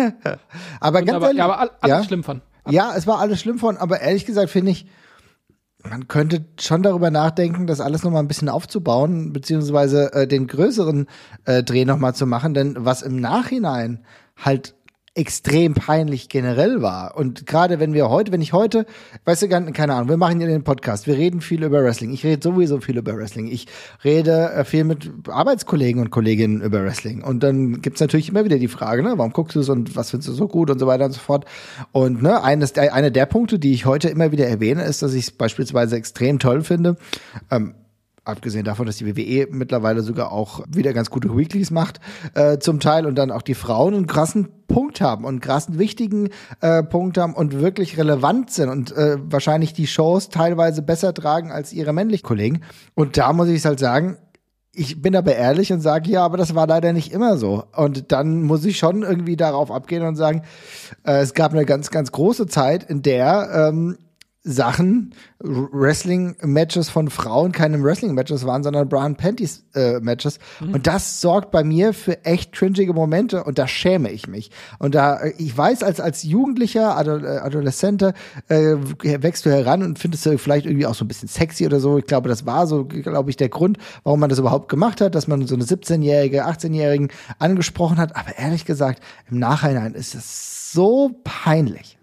[SPEAKER 2] aber ganz
[SPEAKER 3] wunderbar.
[SPEAKER 2] ehrlich,
[SPEAKER 3] ja, aber all- alles
[SPEAKER 2] ja?
[SPEAKER 3] schlimm von.
[SPEAKER 2] Ja, es war alles schlimm von, aber ehrlich gesagt finde ich, man könnte schon darüber nachdenken, das alles nochmal ein bisschen aufzubauen, beziehungsweise äh, den größeren äh, Dreh nochmal zu machen, denn was im Nachhinein halt extrem peinlich generell war. Und gerade wenn wir heute, wenn ich heute, weißt du, gar- keine Ahnung, wir machen hier den Podcast, wir reden viel über Wrestling. Ich rede sowieso viel über Wrestling. Ich rede äh, viel mit Arbeitskollegen und Kolleginnen über Wrestling. Und dann gibt's natürlich immer wieder die Frage, ne, warum guckst du es und was findest du so gut und so weiter und so fort. Und ne, eines einer der Punkte, die ich heute immer wieder erwähne, ist, dass ich es beispielsweise extrem toll finde, ähm, Abgesehen davon, dass die WWE mittlerweile sogar auch wieder ganz gute Weeklies macht, äh, zum Teil und dann auch die Frauen einen krassen Punkt haben und einen krassen wichtigen äh, Punkt haben und wirklich relevant sind und äh, wahrscheinlich die Shows teilweise besser tragen als ihre männlichen Kollegen. Und da muss ich halt sagen, ich bin aber ehrlich und sage, ja, aber das war leider nicht immer so. Und dann muss ich schon irgendwie darauf abgehen und sagen, äh, es gab eine ganz, ganz große Zeit, in der ähm, Sachen, Wrestling-Matches von Frauen keine Wrestling-Matches waren, sondern Bra and Panties-Matches. Und das sorgt bei mir für echt cringige Momente und da schäme ich mich. Und da, äh, ich weiß, als, als Jugendlicher, Adol äh, Adoleszente, äh, wächst du heran und findest du vielleicht irgendwie auch so ein bisschen sexy oder so. Ich glaube, das war so, glaube ich, der Grund, warum man das überhaupt gemacht hat, dass man so eine 17-Jährige, 18-Jährigen angesprochen hat. Aber ehrlich gesagt, im Nachhinein ist es so peinlich.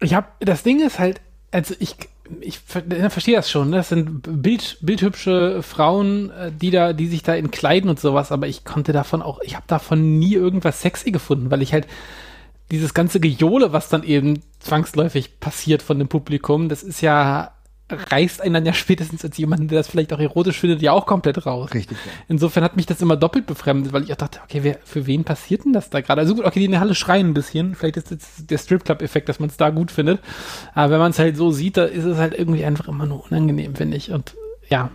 [SPEAKER 3] Ich habe das Ding ist halt, also ich ich ver verstehe das schon, ne? das sind Bild, bildhübsche Frauen, äh, die da, die sich da in Kleiden und sowas, aber ich konnte davon auch, ich habe davon nie irgendwas sexy gefunden, weil ich halt dieses ganze Gejohle, was dann eben zwangsläufig passiert von dem Publikum, das ist ja reißt einen dann ja spätestens als jemanden, der das vielleicht auch erotisch findet, ja auch komplett raus.
[SPEAKER 2] Richtig, ja.
[SPEAKER 3] Insofern hat mich das immer doppelt befremdet, weil ich auch dachte, okay, wer, für wen passiert denn das da gerade? Also gut, okay, die in der Halle schreien ein bisschen. Vielleicht ist jetzt der Stripclub-Effekt, dass man es da gut findet. Aber wenn man es halt so sieht, da ist es halt irgendwie einfach immer nur unangenehm, finde ich. Und ja,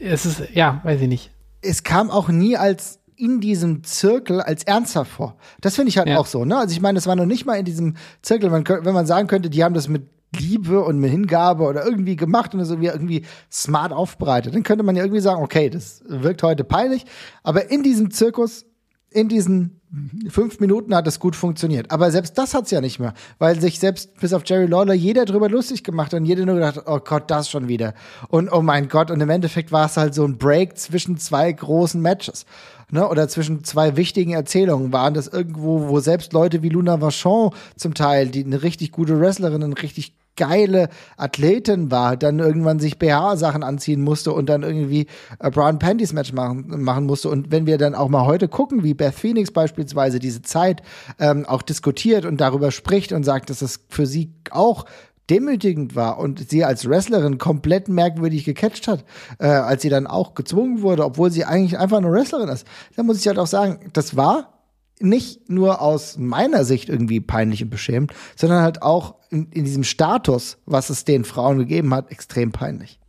[SPEAKER 3] es ist, ja, weiß ich nicht.
[SPEAKER 2] es kam auch nie als in diesem Zirkel als ernsthaft vor. Das finde ich halt
[SPEAKER 3] Ja.
[SPEAKER 2] auch so, ne? Also ich meine, es war noch nicht mal in diesem Zirkel, man, wenn man sagen könnte, die haben das mit Liebe und mit Hingabe oder irgendwie gemacht und das irgendwie, irgendwie smart aufbereitet, dann könnte man ja irgendwie sagen, okay, das wirkt heute peinlich, aber in diesem Zirkus, in diesen fünf Minuten hat es gut funktioniert. Aber selbst das hat's ja nicht mehr, weil sich selbst bis auf Jerry Lawler jeder drüber lustig gemacht hat und jeder nur gedacht, oh Gott, das schon wieder. Und oh mein Gott, und im Endeffekt war es halt so ein Break zwischen zwei großen Matches. Ne, oder zwischen zwei wichtigen Erzählungen waren das irgendwo, wo selbst Leute wie Luna Vachon zum Teil, die eine richtig gute Wrestlerin, eine richtig geile Athletin war, dann irgendwann sich BH-Sachen anziehen musste und dann irgendwie äh, Brown Panties Match machen, machen musste. Und wenn wir dann auch mal heute gucken, wie Beth Phoenix beispielsweise diese Zeit ähm, auch diskutiert und darüber spricht und sagt, dass das für sie auch demütigend war und sie als Wrestlerin komplett merkwürdig gecatcht hat, äh, als sie dann auch gezwungen wurde, obwohl sie eigentlich einfach eine Wrestlerin ist. Da muss ich halt auch sagen, das war nicht nur aus meiner Sicht irgendwie peinlich und beschämend, sondern halt auch in, in diesem Status, was es den Frauen gegeben hat, extrem peinlich.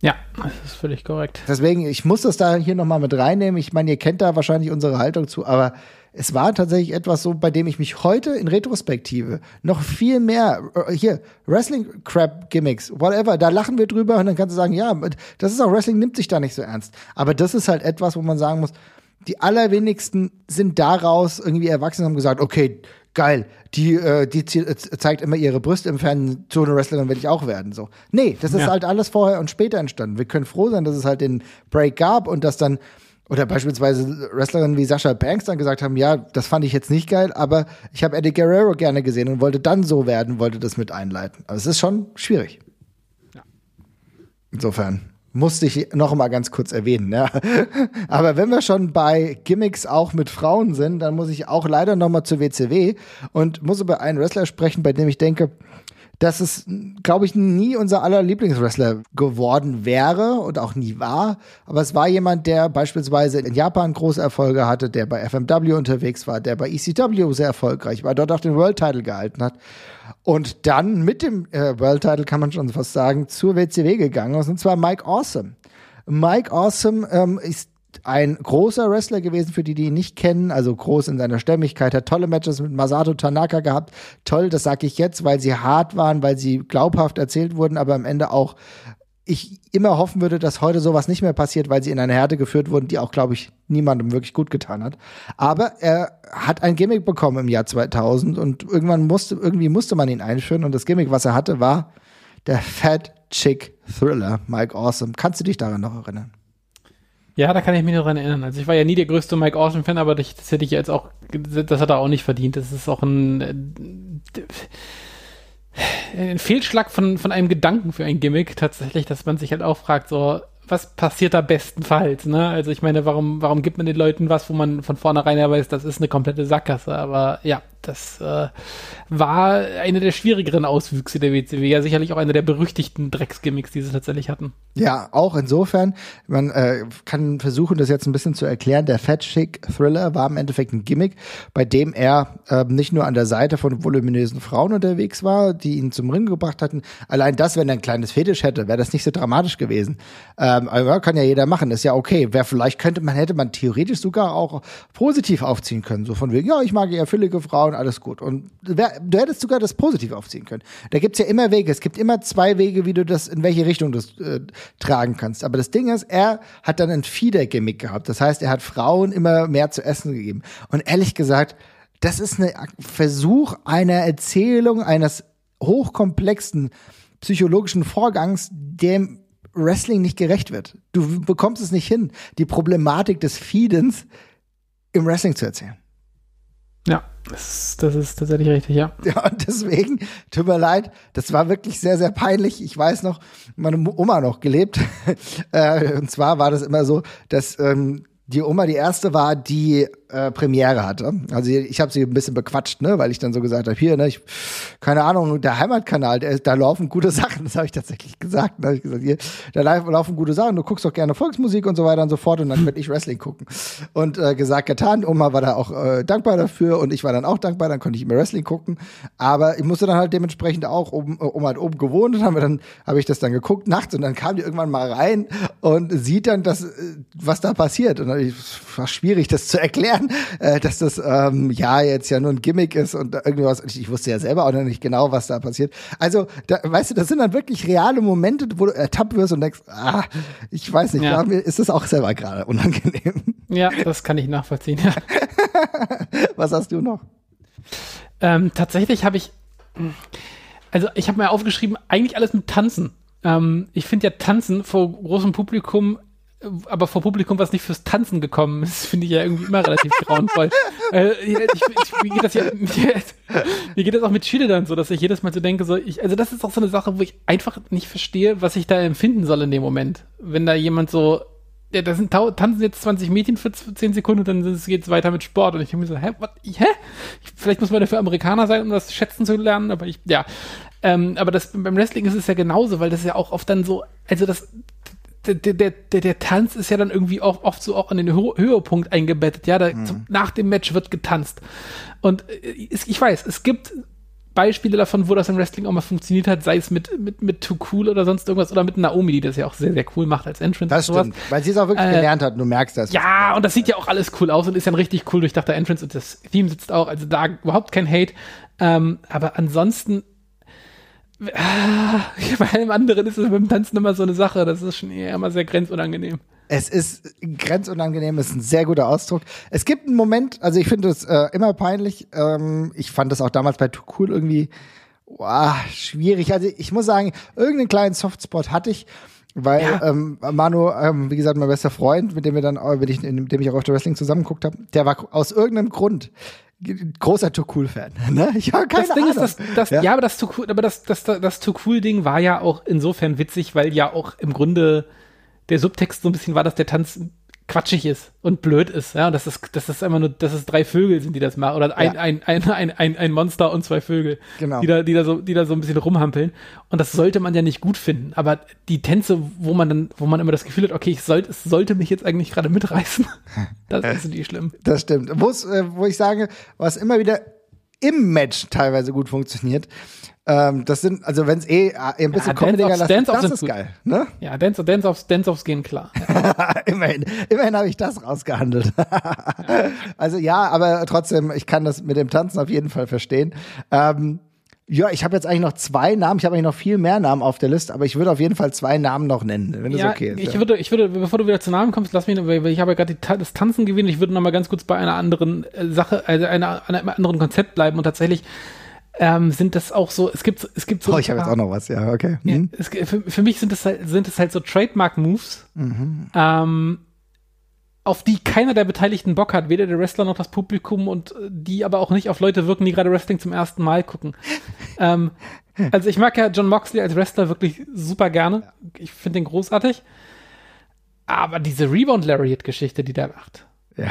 [SPEAKER 3] Ja, das ist völlig korrekt.
[SPEAKER 2] Deswegen, ich muss das da hier nochmal mit reinnehmen. Ich meine, ihr kennt da wahrscheinlich unsere Haltung zu, aber es war tatsächlich etwas so, bei dem ich mich heute in Retrospektive noch viel mehr, äh, hier, Wrestling-Crap-Gimmicks, whatever, da lachen wir drüber und dann kannst du sagen, ja, das ist auch, Wrestling nimmt sich da nicht so ernst. Aber das ist halt etwas, wo man sagen muss, die allerwenigsten sind daraus irgendwie erwachsen und haben gesagt, okay, geil, die, äh, die zeigt immer ihre Brüste im Fernsehen, so eine Wrestlerin will ich auch werden. So. Nee, das ist
[SPEAKER 3] Ja.
[SPEAKER 2] halt alles vorher und später entstanden. Wir können froh sein, dass es halt den Break gab und dass dann, oder beispielsweise Wrestlerinnen wie Sascha Banks dann gesagt haben, ja, das fand ich jetzt nicht geil, aber ich habe Eddie Guerrero gerne gesehen und wollte dann so werden, wollte das mit einleiten. Aber es ist schon schwierig. Insofern musste ich noch mal ganz kurz erwähnen. Ja. Aber wenn wir schon bei Gimmicks auch mit Frauen sind, dann muss ich auch leider noch mal zur WCW und muss über einen Wrestler sprechen, bei dem ich denke, dass es, glaube ich, nie unser aller Lieblingswrestler geworden wäre und auch nie war. Aber es war jemand, der beispielsweise in Japan große Erfolge hatte, der bei FMW unterwegs war, der bei ECW sehr erfolgreich war, dort auch den World Title gehalten hat. Und dann mit dem äh, World Title, kann man schon fast sagen, zur WCW gegangen ist, und zwar Mike Awesome. Mike Awesome ähm, ist ein großer Wrestler gewesen, für die, die ihn nicht kennen, also groß in seiner Stämmigkeit, hat tolle Matches mit Masato Tanaka gehabt. Toll, das sage ich jetzt, weil sie hart waren, weil sie glaubhaft erzählt wurden, aber am Ende auch ich immer hoffen würde, dass heute sowas nicht mehr passiert, weil sie in eine Härte geführt wurden, die auch, glaube ich, niemandem wirklich gut getan hat. Aber er hat ein Gimmick bekommen im Jahr 2000 und irgendwann musste, irgendwie musste man ihn einführen und das Gimmick, was er hatte, war der Fat Chick Thriller, Mike Awesome. Kannst du dich daran noch erinnern?
[SPEAKER 3] Ja, da kann ich mich noch dran erinnern. Also ich war ja nie der größte Mike Awesome-Fan, aber das, das, hätte ich jetzt auch, das hat er auch nicht verdient. Das ist auch ein, ein Fehlschlag von, von einem Gedanken für ein Gimmick tatsächlich, dass man sich halt auch fragt, so, was passiert da bestenfalls, ne? Also ich meine, warum, warum gibt man den Leuten was, wo man von vornherein ja weiß, das ist eine komplette Sackgasse, aber ja, das äh, war eine der schwierigeren Auswüchse der WCW, ja sicherlich auch einer der berüchtigten Drecksgimmicks, die sie tatsächlich hatten.
[SPEAKER 2] Ja, auch insofern, man äh, kann versuchen, das jetzt ein bisschen zu erklären. Der Fat Chick Thriller war im Endeffekt ein Gimmick, bei dem er äh, nicht nur an der Seite von voluminösen Frauen unterwegs war, die ihn zum Ring gebracht hatten. Allein das, wenn er ein kleines Fetisch hätte, wäre das nicht so dramatisch gewesen. Ähm, aber kann ja jeder machen, ist ja okay. Wer vielleicht könnte man, hätte man theoretisch sogar auch positiv aufziehen können. So von wegen, ja, ich mag eher füllige Frauen, alles gut. Und du hättest sogar das positiv aufziehen können. Da gibt's ja immer Wege. Es gibt immer zwei Wege, wie du das, in welche Richtung du das äh, tragen kannst. Aber das Ding ist, er hat dann ein Fieder-Gimmick gehabt. Das heißt, er hat Frauen immer mehr zu essen gegeben. Und ehrlich gesagt, das ist ein Versuch einer Erzählung eines hochkomplexen psychologischen Vorgangs, dem Wrestling nicht gerecht wird. Du bekommst es nicht hin, die Problematik des Feedens im Wrestling zu erzählen.
[SPEAKER 3] Ja, das, das ist tatsächlich richtig, ja.
[SPEAKER 2] Ja, und deswegen, tut mir leid, das war wirklich sehr, sehr peinlich. Ich weiß noch, meine Oma noch gelebt. äh, und zwar war das immer so, dass ähm, die Oma die erste war, die äh, Premiere hatte. Also ich habe sie ein bisschen bequatscht, ne, weil ich dann so gesagt habe, hier, ne, ich, keine Ahnung, der Heimatkanal, der, da laufen gute Sachen, das habe ich tatsächlich gesagt. Ne? Ich gesagt, hier, da laufen gute Sachen, du guckst doch gerne Volksmusik und so weiter und so fort und dann werde ich Wrestling gucken. Und äh, gesagt, getan, Oma war da auch äh, dankbar dafür und ich war dann auch dankbar, dann konnte ich immer Wrestling gucken. Aber ich musste dann halt dementsprechend auch oben, Oma hat oben gewohnt und haben wir dann, habe ich das dann geguckt nachts und dann kam die irgendwann mal rein und sieht dann, dass, äh, was da passiert. Und dann war schwierig, das zu erklären erklären, äh, dass das ähm, ja jetzt ja nur ein Gimmick ist und irgendwas. Ich, ich wusste ja selber auch noch nicht genau, was da passiert. Also, da, weißt du, das sind dann wirklich reale Momente, wo du ertappt wirst und denkst, ah, ich weiß nicht, ja. mir ist es auch selber gerade unangenehm.
[SPEAKER 3] Ja, das kann ich nachvollziehen. Ja.
[SPEAKER 2] was hast du noch?
[SPEAKER 3] Ähm, tatsächlich habe ich, also ich habe mir aufgeschrieben, eigentlich alles mit Tanzen. Ähm, ich finde ja Tanzen vor großem Publikum aber vor Publikum, was nicht fürs Tanzen gekommen ist, finde ich ja irgendwie immer relativ grauenvoll. äh, ich, ich, mir, geht das ja, mir, geht das auch mit Chile dann so, dass ich jedes Mal so denke, so, ich, also das ist auch so eine Sache, wo ich einfach nicht verstehe, was ich da empfinden soll in dem Moment. Wenn da jemand so, ja, da sind tanzen jetzt 20 Mädchen für 10 Sekunden und dann geht es weiter mit Sport. Und ich denke mir so, hä, was, hä? Ich, vielleicht muss man dafür Amerikaner sein, um das schätzen zu lernen, aber ich, ja. Ähm, aber das, beim Wrestling ist es ja genauso, weil das ja auch oft dann so, also das, der, der, der, der Tanz ist ja dann irgendwie auch oft so auch an den Höhepunkt eingebettet. Ja, da, mhm. zum, nach dem Match wird getanzt. Und äh, ich weiß, es gibt Beispiele davon, wo das im Wrestling auch mal funktioniert hat, sei es mit, mit, mit Too Cool oder sonst irgendwas oder mit Naomi, die das ja auch sehr, sehr cool macht als Entrance.
[SPEAKER 2] Das stimmt, weil sie es auch wirklich äh, gelernt hat, du merkst das.
[SPEAKER 3] Ja, und das sieht ja auch alles cool aus und ist ja ein richtig cool durchdachter Entrance und das Theme sitzt auch, also da überhaupt kein Hate. Ähm, aber ansonsten bei allem anderen ist es beim Tanzen immer so eine Sache. Das ist schon eher immer sehr grenzunangenehm.
[SPEAKER 2] Es ist grenzunangenehm, ist ein sehr guter Ausdruck. Es gibt einen Moment, also ich finde es äh, immer peinlich. Ähm, ich fand das auch damals bei Too Cool irgendwie wow, schwierig. Also ich muss sagen, irgendeinen kleinen Softspot hatte ich, weil ja. ähm, Manu, ähm, wie gesagt, mein bester Freund, mit dem wir dann, mit dem ich auch auf der Wrestling zusammengeguckt habe, der war aus irgendeinem Grund großer Too Cool Fan. Ne? Ich habe keine
[SPEAKER 3] das Ding
[SPEAKER 2] Ahnung.
[SPEAKER 3] ist, das, das, ja. ja, aber das Too Cool, aber das, das, das, das Too Cool Ding war ja auch insofern witzig, weil ja auch im Grunde der Subtext so ein bisschen war, dass der Tanz quatschig ist und blöd ist, ja, dass es, dass es einfach nur, dass es drei Vögel sind, die das machen, oder ein,
[SPEAKER 2] Ja.
[SPEAKER 3] ein, ein, ein, ein, ein Monster und zwei Vögel,
[SPEAKER 2] Genau.
[SPEAKER 3] die da, die da so, die da so ein bisschen rumhampeln. Und das sollte man ja nicht gut finden. Aber die Tänze, wo man dann, wo man immer das Gefühl hat, okay, ich sollte, es sollte mich jetzt eigentlich gerade mitreißen, das ist die schlimm.
[SPEAKER 2] Das stimmt. Wo's, äh, wo ich sage, was immer wieder im Match teilweise gut funktioniert, ähm, das sind, also wenn es eh äh, ein bisschen
[SPEAKER 3] Dance-Offs-
[SPEAKER 2] Comedy das ist
[SPEAKER 3] gut.
[SPEAKER 2] geil. Ne?
[SPEAKER 3] Ja, Dance, Dance-Offs, Dance-Offs gehen klar.
[SPEAKER 2] immerhin, immerhin habe ich das rausgehandelt. also ja, aber trotzdem, ich kann das mit dem Tanzen auf jeden Fall verstehen. Ähm, ja, ich habe jetzt eigentlich noch zwei Namen. Ich habe eigentlich noch viel mehr Namen auf der Liste, aber ich würde auf jeden Fall zwei Namen noch nennen, wenn das
[SPEAKER 3] ja,
[SPEAKER 2] okay ist.
[SPEAKER 3] ich
[SPEAKER 2] ja.
[SPEAKER 3] würde, ich würde, bevor du wieder zu Namen kommst, lass mich, weil ich habe ja gerade das Tanzen gewählt. Ich würde noch mal ganz kurz bei einer anderen äh, Sache, also einer, einem anderen Konzept bleiben und tatsächlich ähm, sind das auch so. Es gibt, es gibt so.
[SPEAKER 2] oh, ich habe jetzt auch noch was, ja, okay.
[SPEAKER 3] Ja,
[SPEAKER 2] Hm?
[SPEAKER 3] es, für, für mich sind es halt, sind es halt so Trademark-Moves,
[SPEAKER 2] Mhm.
[SPEAKER 3] ähm, auf die keiner der Beteiligten Bock hat, weder der Wrestler noch das Publikum und äh, die aber auch nicht auf Leute wirken, die gerade Wrestling zum ersten Mal gucken. ähm, also ich mag ja John Moxley als Wrestler wirklich super gerne. Ich finde den großartig. Aber diese Rebound Lariat-Geschichte, die der macht,
[SPEAKER 2] Ja.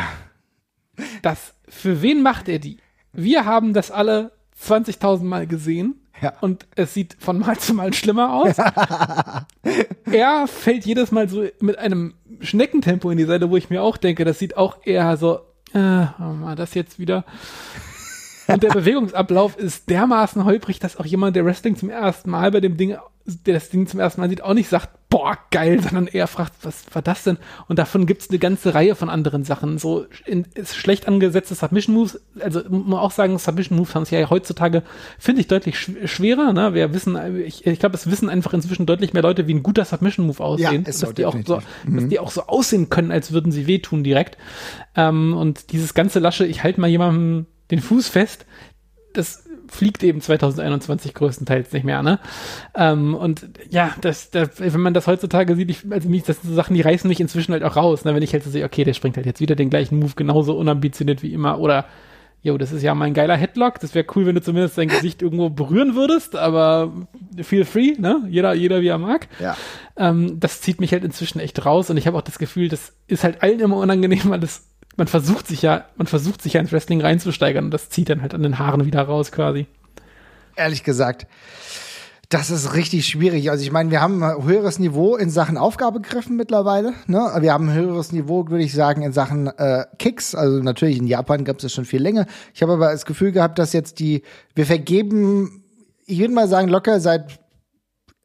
[SPEAKER 3] das, für wen macht er die? Wir haben das alle 20.000 Mal gesehen.
[SPEAKER 2] Ja.
[SPEAKER 3] Und es sieht von Mal zu Mal schlimmer aus. er fällt jedes Mal so mit einem Schneckentempo in die Seite, wo ich mir auch denke, das sieht auch eher so, äh, mal das jetzt wieder. Und der Bewegungsablauf ist dermaßen holprig, dass auch jemand, der Wrestling zum ersten Mal bei dem Ding, der das Ding zum ersten Mal sieht, auch nicht sagt, boah, geil, sondern eher fragt, was war das denn? Und davon gibt es eine ganze Reihe von anderen Sachen. So in, ist schlecht angesetzte Submission Moves, also muss man auch sagen, Submission Moves haben es ja heutzutage, finde ich, deutlich schw schwerer. Ne? Wir wissen, ich, ich glaube, es wissen einfach inzwischen deutlich mehr Leute, wie ein guter Submission Move aussehen.
[SPEAKER 2] so,
[SPEAKER 3] dass, die auch so,
[SPEAKER 2] definitiv.
[SPEAKER 3] dass die auch so aussehen können, als würden sie wehtun direkt. Ähm, und dieses ganze Lasche, ich halte mal jemandem den Fuß fest, das fliegt eben 2021 größtenteils nicht mehr, ne? Ähm, und ja, das, das, wenn man das heutzutage sieht, ich, also mich, das sind so Sachen, die reißen mich inzwischen halt auch raus, ne? Wenn ich halt so sehe, okay, der springt halt jetzt wieder den gleichen Move genauso unambitioniert wie immer oder Jo, das ist ja mein geiler Headlock. Das wäre cool, wenn du zumindest dein Gesicht irgendwo berühren würdest, aber feel free, ne? Jeder, jeder wie er mag.
[SPEAKER 2] Ja.
[SPEAKER 3] Ähm, das zieht mich halt inzwischen echt raus und ich habe auch das Gefühl, das ist halt allen immer unangenehm, weil das, man versucht sich ja, man versucht sich ja ins Wrestling reinzusteigern und das zieht dann halt an den Haaren wieder raus quasi.
[SPEAKER 2] Ehrlich gesagt, das ist richtig schwierig. Also ich meine, wir haben ein höheres Niveau in Sachen Aufgabegriffen mittlerweile. Ne? Wir haben ein höheres Niveau, würde ich sagen, in Sachen äh, Kicks. Also natürlich in Japan gab es das schon viel länger. Ich habe aber das Gefühl gehabt, dass jetzt die, wir vergeben, ich würde mal sagen, locker seit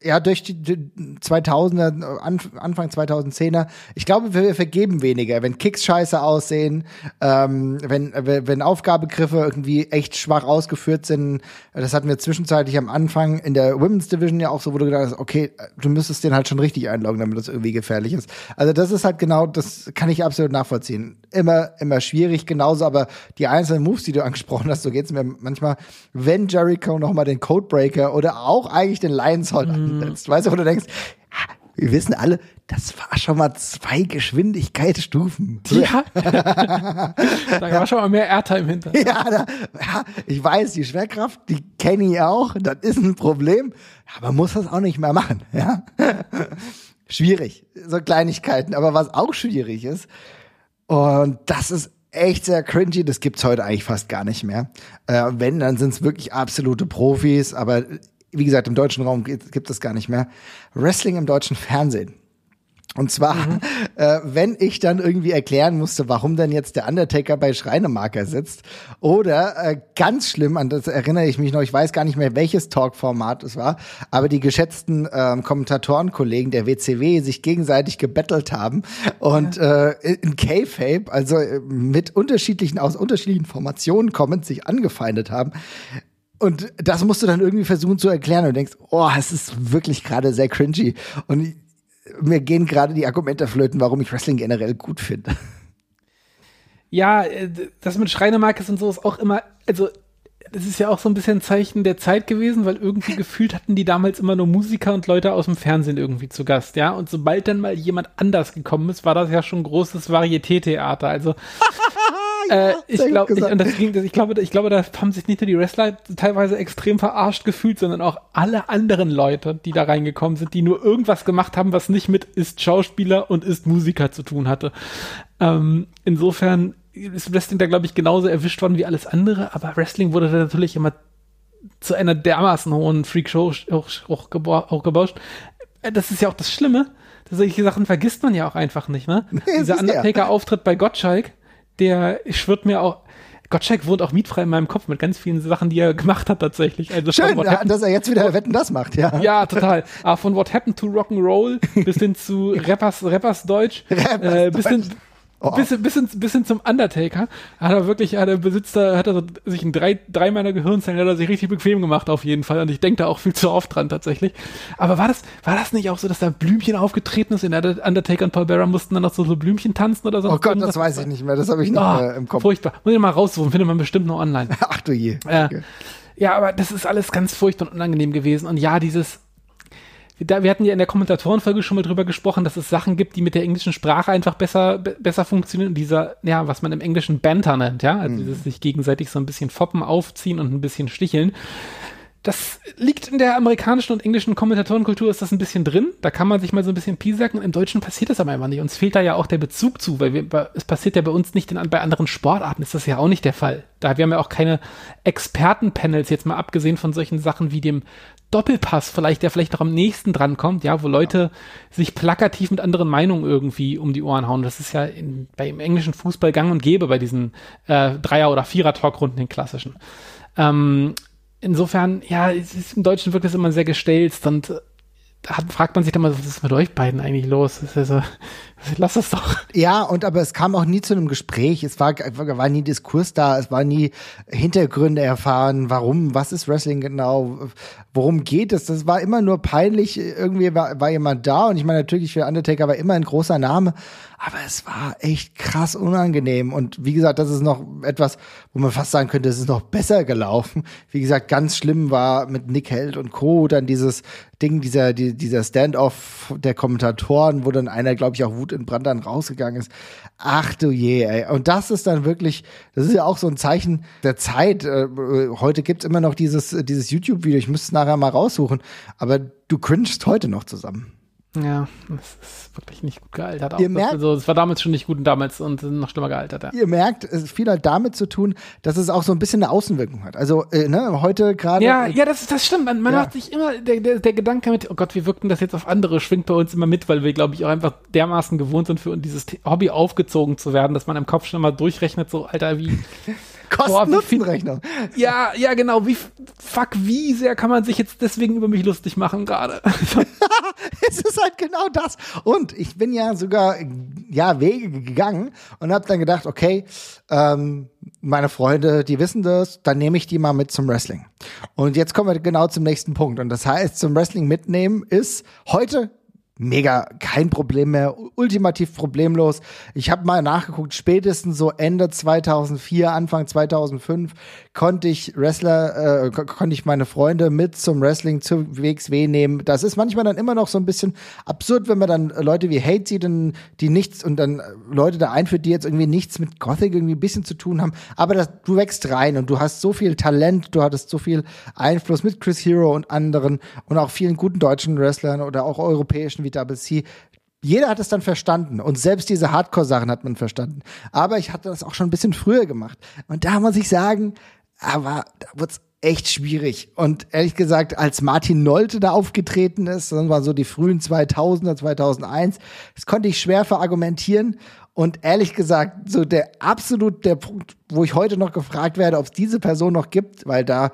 [SPEAKER 2] ja, durch die, die 2000er, Anf- Anfang 2010er, ich glaube, wir vergeben weniger, wenn Kicks scheiße aussehen, ähm, wenn, wenn Aufgabegriffe irgendwie echt schwach ausgeführt sind. Das hatten wir zwischenzeitlich am Anfang in der Women's Division ja auch so, wo du gedacht hast, okay, du müsstest den halt schon richtig einloggen, damit das irgendwie gefährlich ist. Also das ist halt genau, das kann ich absolut nachvollziehen. Immer, immer schwierig, genauso, aber die einzelnen Moves, die du angesprochen hast, so geht's mir manchmal, wenn Jericho nochmal den Codebreaker oder auch eigentlich den Lions Hold ansetzt, weißt du, wo du denkst, wir wissen alle, das war schon mal zwei Geschwindigkeitsstufen.
[SPEAKER 3] Ja. da war schon mal mehr Airtime hinter.
[SPEAKER 2] Ja, da, ja, ich weiß, die Schwerkraft, die kenne ich auch, das ist ein Problem, aber muss das auch nicht mehr machen, ja. schwierig, so Kleinigkeiten, aber was auch schwierig ist, und das ist echt sehr cringy, das gibt's heute eigentlich fast gar nicht mehr. Äh, wenn, dann sind's wirklich absolute Profis, aber wie gesagt, im deutschen Raum gibt, es gar nicht mehr. Wrestling im deutschen Fernsehen. Und zwar, äh, wenn ich dann irgendwie erklären musste, warum denn jetzt der Undertaker bei Schreinemarker sitzt. Oder äh, ganz schlimm, an das erinnere ich mich noch, ich weiß gar nicht mehr, welches Talkformat es war, aber die geschätzten ähm, Kommentatorenkollegen der WCW sich gegenseitig gebettelt haben und äh, in K-Fape, also äh, mit unterschiedlichen, aus unterschiedlichen Formationen kommend, sich angefeindet haben. Und das musst du dann irgendwie versuchen zu erklären und denkst, oh, es ist wirklich gerade sehr cringy. Und mir gehen gerade die Argumente flöten, warum ich Wrestling generell gut finde.
[SPEAKER 3] Ja, äh, das mit Schreinemarkes und so ist auch immer, also das ist ja auch so ein bisschen ein Zeichen der Zeit gewesen, weil irgendwie gefühlt hatten die damals immer nur Musiker und Leute aus dem Fernsehen irgendwie zu Gast, ja. Und sobald dann mal jemand anders gekommen ist, war das ja schon großes Varieté-Theater. Also äh, ich glaube, ich, und das ging, ich glaube, ich glaube, da haben sich nicht nur die Wrestler teilweise extrem verarscht gefühlt, sondern auch alle anderen Leute, die da reingekommen sind, die nur irgendwas gemacht haben, was nicht mit ist Schauspieler und ist Musiker zu tun hatte. Ähm, insofern ist Wrestling da, glaube ich, genauso erwischt worden wie alles andere, aber Wrestling wurde da natürlich immer zu einer dermaßen hohen Freakshow hochgebauscht. Äh, das ist ja auch das Schlimme. Solche Sachen vergisst man ja auch einfach nicht, ne? Nee, Dieser Undertaker-Auftritt bei Gottschalk, der schwirrt mir auch, Gottschalk wohnt auch mietfrei in meinem Kopf mit ganz vielen Sachen, die er gemacht hat tatsächlich.
[SPEAKER 2] Also Schön, ja, dass er jetzt wieder Wetten das macht, ja.
[SPEAKER 3] Ja, total. Aber von What Happened to Rock'n'Roll bis hin zu Rappers, Rappers Deutsch, Rappers äh, bis hin Oh. Bis, bis, hin, bis hin zum Undertaker hat er wirklich, hat er besitzt da, hat er so, sich in drei, drei meiner Gehirnzellen hat er sich richtig bequem gemacht auf jeden Fall und ich denke da auch viel zu oft dran tatsächlich. Aber war das, war das nicht auch so, dass da Blümchen aufgetreten ist? In Undertaker und Paul Bearer mussten dann noch so, so Blümchen tanzen oder so?
[SPEAKER 2] Oh Gott, das weiß ich nicht mehr, das habe ich nicht oh, mehr im Kopf.
[SPEAKER 3] Furchtbar. Muss ich mal raussuchen, findet man bestimmt noch online.
[SPEAKER 2] Ach du je.
[SPEAKER 3] Äh, okay. Ja, aber das ist alles ganz furchtbar und unangenehm gewesen und ja, dieses, da, wir hatten ja in der Kommentatorenfolge schon mal drüber gesprochen, dass es Sachen gibt, die mit der englischen Sprache einfach besser, besser funktionieren. dieser, ja, was man im Englischen Banter nennt, ja, also mhm. dieses sich gegenseitig so ein bisschen foppen, aufziehen und ein bisschen sticheln. Das liegt in der amerikanischen und englischen Kommentatorenkultur, ist das ein bisschen drin. Da kann man sich mal so ein bisschen piesacken. Im Deutschen passiert das aber einfach nicht. Uns fehlt da ja auch der Bezug zu, weil wir, es passiert ja bei uns nicht in, bei anderen Sportarten, ist das ja auch nicht der Fall. Da wir haben ja auch keine Expertenpanels, jetzt mal abgesehen von solchen Sachen wie dem Doppelpass vielleicht, der vielleicht noch am nächsten dran kommt, ja, wo Leute ja. sich plakativ mit anderen Meinungen irgendwie um die Ohren hauen. Das ist ja in, bei im englischen Fußball gang und gäbe bei diesen äh, Dreier- oder Vierer-Talkrunden, den klassischen. Ähm, insofern, ja, es ist, im Deutschen wirkt es immer sehr gestelzt und hat, fragt man sich dann mal, was ist mit euch beiden eigentlich los? Das ist ja lass das doch.
[SPEAKER 2] Ja, und aber es kam auch nie zu einem Gespräch. Es war, war nie Diskurs da. Es war nie Hintergründe erfahren. Warum? Was ist Wrestling genau? Worum geht es? Das war immer nur peinlich. Irgendwie war, war jemand da und ich meine natürlich für Undertaker war immer ein großer Name. Aber es war echt krass unangenehm. Und wie gesagt, das ist noch etwas, wo man fast sagen könnte, es ist noch besser gelaufen. Wie gesagt, ganz schlimm war mit Nick Held und Co. dann dieses Ding, dieser, dieser Standoff der Kommentatoren, wo dann einer, glaube ich, auch Wut in Brand dann rausgegangen ist. Ach du je, ey. Und das ist dann wirklich, das ist ja auch so ein Zeichen der Zeit. Äh, heute gibt's immer noch dieses, dieses YouTube-Video. Ich müsste es nachher mal raussuchen. Aber du cringest heute noch zusammen.
[SPEAKER 3] Ja, das ist wirklich nicht gut gealtert.
[SPEAKER 2] Ihr merkt,
[SPEAKER 3] also, es war damals schon nicht gut und damals und noch schlimmer gealtert. Ja.
[SPEAKER 2] Ihr merkt, es ist viel halt damit zu tun, dass es auch so ein bisschen eine Außenwirkung hat. Also äh, ne, heute gerade.
[SPEAKER 3] Ja, ja, das, das stimmt. Man, man ja. hat sich immer der, der, der Gedanke mit, oh Gott, wie wirken das jetzt auf andere, schwingt bei uns immer mit, weil wir, glaube ich, auch einfach dermaßen gewohnt sind, für dieses Hobby aufgezogen zu werden, dass man im Kopf schon mal durchrechnet, so Alter, wie
[SPEAKER 2] Kosten-Nutzen-Rechnung.
[SPEAKER 3] Ja, ja, genau. Wie, fuck, wie sehr kann man sich jetzt deswegen über mich lustig machen gerade?
[SPEAKER 2] es ist halt genau das. Und ich bin ja sogar, ja, Wege gegangen und habe dann gedacht, okay, ähm, meine Freunde, die wissen das, dann nehme ich die mal mit zum Wrestling. Und jetzt kommen wir genau zum nächsten Punkt. Und das heißt, zum Wrestling mitnehmen ist heute mega kein Problem mehr, ultimativ problemlos. Ich habe mal nachgeguckt, spätestens so Ende 2004, Anfang 2005 konnte ich Wrestler, äh, konnte ich meine Freunde mit zum Wrestling zu WXW nehmen. Das ist manchmal dann immer noch so ein bisschen absurd, wenn man dann Leute wie Hate sieht, die nichts und dann Leute da einführt, die jetzt irgendwie nichts mit Gothic irgendwie ein bisschen zu tun haben. Aber das, du wächst rein und du hast so viel Talent, du hattest so viel Einfluss mit Chris Hero und anderen und auch vielen guten deutschen Wrestlern oder auch europäischen wie Double C. Jeder hat es dann verstanden und selbst diese Hardcore-Sachen hat man verstanden. Aber ich hatte das auch schon ein bisschen früher gemacht. Und da muss ich sagen, aber da wird's echt schwierig. Und ehrlich gesagt, als Martin Nolte da aufgetreten ist, das war so die frühen 2000er, 2001, das konnte ich schwer verargumentieren. Und ehrlich gesagt, so der absolut der Punkt, wo ich heute noch gefragt werde, ob es diese Person noch gibt, weil da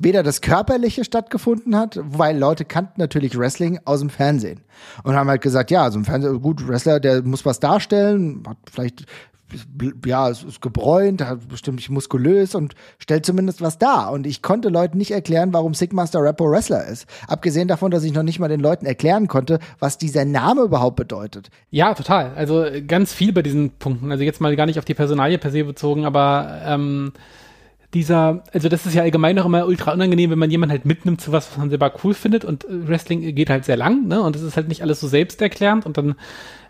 [SPEAKER 2] weder das Körperliche stattgefunden hat, weil Leute kannten natürlich Wrestling aus dem Fernsehen und haben halt gesagt, ja, also im Fernsehen, gut, Wrestler, der muss was darstellen, hat vielleicht ja, es ist gebräunt, bestimmt muskulös und stellt zumindest was dar. Und ich konnte Leuten nicht erklären, warum Sigmaster Rapper Wrestler ist. Abgesehen davon, dass ich noch nicht mal den Leuten erklären konnte, was dieser Name überhaupt bedeutet.
[SPEAKER 3] Ja, total. Also ganz viel bei diesen Punkten. Also jetzt mal gar nicht auf die Personalie per se bezogen, aber ähm, dieser, also das ist ja allgemein auch immer ultra unangenehm, wenn man jemanden halt mitnimmt zu was, was man selber cool findet und äh, Wrestling geht halt sehr lang, ne? Und es ist halt nicht alles so selbsterklärend und dann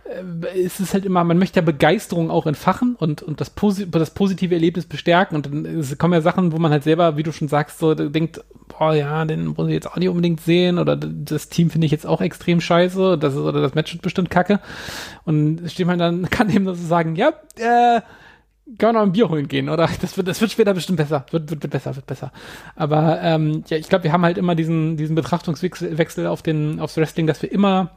[SPEAKER 3] äh, ist es halt immer, man möchte ja Begeisterung auch entfachen und, und das, Posi das positive Erlebnis bestärken und dann kommen ja Sachen, wo man halt selber, wie du schon sagst, so denkt, boah, ja, den muss ich jetzt auch nicht unbedingt sehen oder das Team finde ich jetzt auch extrem scheiße das ist, oder das Match wird bestimmt kacke und steht man dann, kann eben so sagen, ja, äh, können wir noch ein Bier holen gehen, oder? Das wird, das wird später bestimmt besser. Wird, wird, wird besser, wird besser. Aber ähm, ja, ich glaube, wir haben halt immer diesen, diesen Betrachtungswechsel auf den, aufs Wrestling, dass wir immer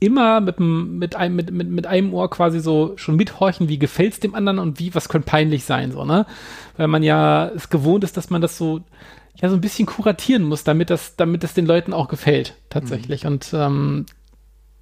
[SPEAKER 3] immer mit, mit, einem, mit, mit, mit einem Ohr quasi so schon mithorchen, wie gefällt's dem anderen und wie, was könnte peinlich sein, so, ne? Weil man ja es gewohnt ist, dass man das so, ja, so ein bisschen kuratieren muss, damit das, damit es den Leuten auch gefällt, tatsächlich. Mhm. Und ähm,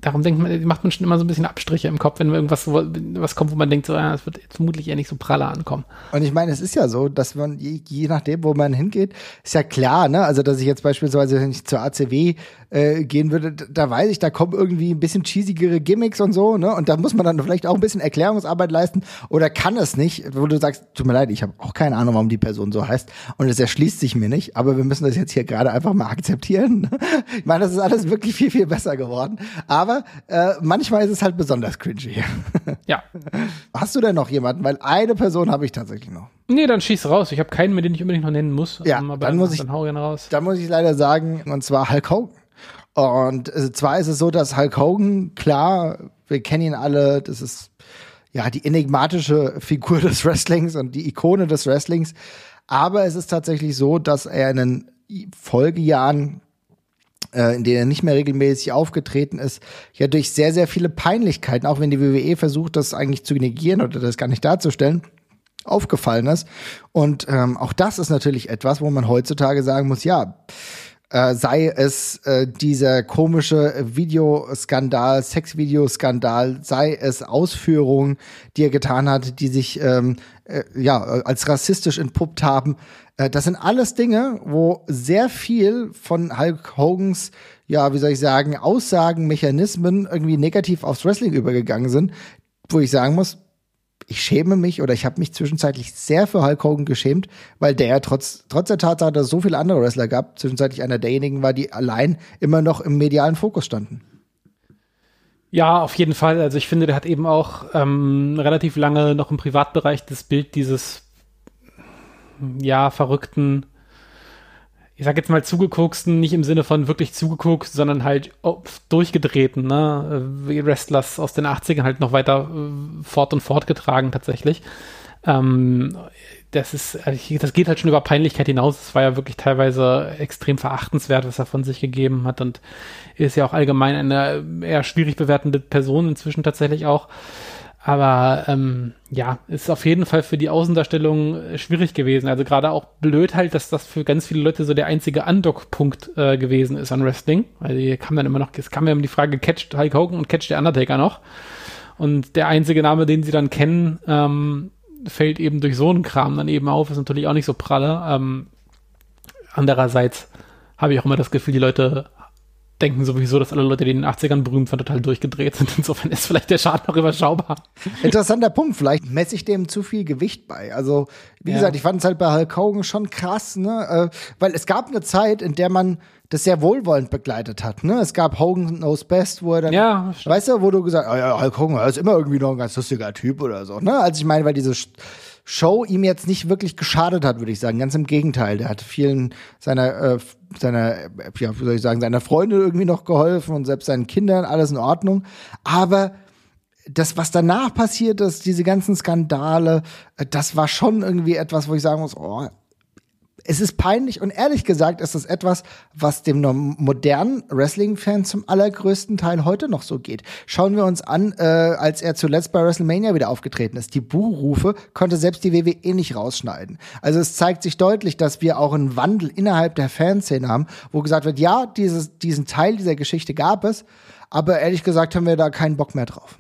[SPEAKER 3] darum denkt man, macht man schon immer so ein bisschen Abstriche im Kopf, wenn irgendwas was kommt, wo man denkt, so, ja, das wird vermutlich eher nicht so praller ankommen.
[SPEAKER 2] Und ich meine, es ist ja so, dass man, je, je nachdem, wo man hingeht, ist ja klar, ne? Also, dass ich jetzt beispielsweise, wenn ich zur ACW äh, gehen würde, da weiß ich, da kommen irgendwie ein bisschen cheesigere Gimmicks und so, ne? Und da muss man dann vielleicht auch ein bisschen Erklärungsarbeit leisten oder kann es nicht, wo du sagst, tut mir leid, ich habe auch keine Ahnung, warum die Person so heißt und es erschließt sich mir nicht, aber wir müssen das jetzt hier gerade einfach mal akzeptieren. ich meine, das ist alles wirklich viel, viel besser geworden. Aber äh, manchmal ist es halt besonders cringy.
[SPEAKER 3] ja.
[SPEAKER 2] Hast du denn noch jemanden? Weil eine Person habe ich tatsächlich noch.
[SPEAKER 3] Nee, dann schieß raus. Ich habe keinen mehr, den ich unbedingt noch nennen muss.
[SPEAKER 2] Ja, um, dann, muss ich, dann hau raus. Dann muss ich leider sagen, und zwar Hulk Hogan. Und äh, zwar ist es so, dass Hulk Hogan, klar, wir kennen ihn alle, das ist ja die enigmatische Figur des Wrestlings und die Ikone des Wrestlings. Aber es ist tatsächlich so, dass er in den Folgejahren, äh, in denen er nicht mehr regelmäßig aufgetreten ist, ja durch sehr, sehr viele Peinlichkeiten, auch wenn die WWE versucht, das eigentlich zu negieren oder das gar nicht darzustellen, aufgefallen ist. Und ähm, auch das ist natürlich etwas, wo man heutzutage sagen muss, ja, äh, sei es äh, dieser komische Videoskandal, Sexvideoskandal, sei es Ausführungen, die er getan hat, die sich ähm, äh, ja als rassistisch entpuppt haben. Äh, das sind alles Dinge, wo sehr viel von Hulk Hogans ja, wie soll ich sagen, Aussagen, Mechanismen irgendwie negativ aufs Wrestling übergegangen sind, wo ich sagen muss, ich schäme mich oder ich habe mich zwischenzeitlich sehr für Hulk Hogan geschämt, weil der trotz, trotz der Tatsache, dass es so viele andere Wrestler gab, zwischenzeitlich einer derjenigen war, die allein immer noch im medialen Fokus standen.
[SPEAKER 3] Ja, auf jeden Fall. Also ich finde, der hat eben auch ähm, relativ lange noch im Privatbereich das Bild dieses ja verrückten ich sag jetzt mal zugegucksten, nicht im Sinne von wirklich zugeguckt, sondern halt durchgedrehten, ne, wie Wrestlers aus den 80ern halt noch weiter äh, fort und fortgetragen tatsächlich. Ähm, das ist, das geht halt schon über Peinlichkeit hinaus. Es war ja wirklich teilweise extrem verachtenswert, was er von sich gegeben hat und ist ja auch allgemein eine eher schwierig bewertende Person inzwischen tatsächlich auch. Aber ähm, ja, ist auf jeden Fall für die Außendarstellung äh, schwierig gewesen. Also gerade auch blöd halt, dass das für ganz viele Leute so der einzige Undock-Punkt äh, gewesen ist an Wrestling. Weil die kam dann immer noch, es kam ja immer die Frage, catcht Hulk Hogan und catcht der Undertaker noch. Und der einzige Name, den sie dann kennen, ähm, fällt eben durch so einen Kram dann eben auf, ist natürlich auch nicht so pralle. Ähm, andererseits habe ich auch immer das Gefühl, die Leute denken sowieso, dass alle Leute, die in den 80ern berühmt waren, total durchgedreht sind. Insofern ist vielleicht der Schaden noch überschaubar.
[SPEAKER 2] Interessanter Punkt. Vielleicht messe ich dem zu viel Gewicht bei. Also, wie ja. gesagt, ich fand es halt bei Hulk Hogan schon krass, ne? Äh, weil es gab eine Zeit, in der man das sehr wohlwollend begleitet hat. Ne? Es gab Hogan Knows Best, wo er dann,
[SPEAKER 3] ja,
[SPEAKER 2] weißt du, wo du gesagt hast, oh ja, Hulk Hogan, er ist immer irgendwie noch ein ganz lustiger Typ oder so. Ne? Also ich meine, weil diese Show ihm jetzt nicht wirklich geschadet hat, würde ich sagen. Ganz im Gegenteil. Der hat vielen seiner, äh, seiner, ja, wie soll ich sagen, seiner Freunde irgendwie noch geholfen und selbst seinen Kindern, alles in Ordnung. Aber das, was danach passiert ist, diese ganzen Skandale, äh, das war schon irgendwie etwas, wo ich sagen muss, oh, es ist peinlich und ehrlich gesagt ist es etwas, was dem modernen Wrestling-Fan zum allergrößten Teil heute noch so geht. Schauen wir uns an, äh, als er zuletzt bei WrestleMania wieder aufgetreten ist. Die Buhrufe konnte selbst die WWE nicht rausschneiden. Also es zeigt sich deutlich, dass wir auch einen Wandel innerhalb der Fanszene haben, wo gesagt wird, ja, dieses, diesen Teil dieser Geschichte gab es, aber ehrlich gesagt haben wir da keinen Bock mehr drauf.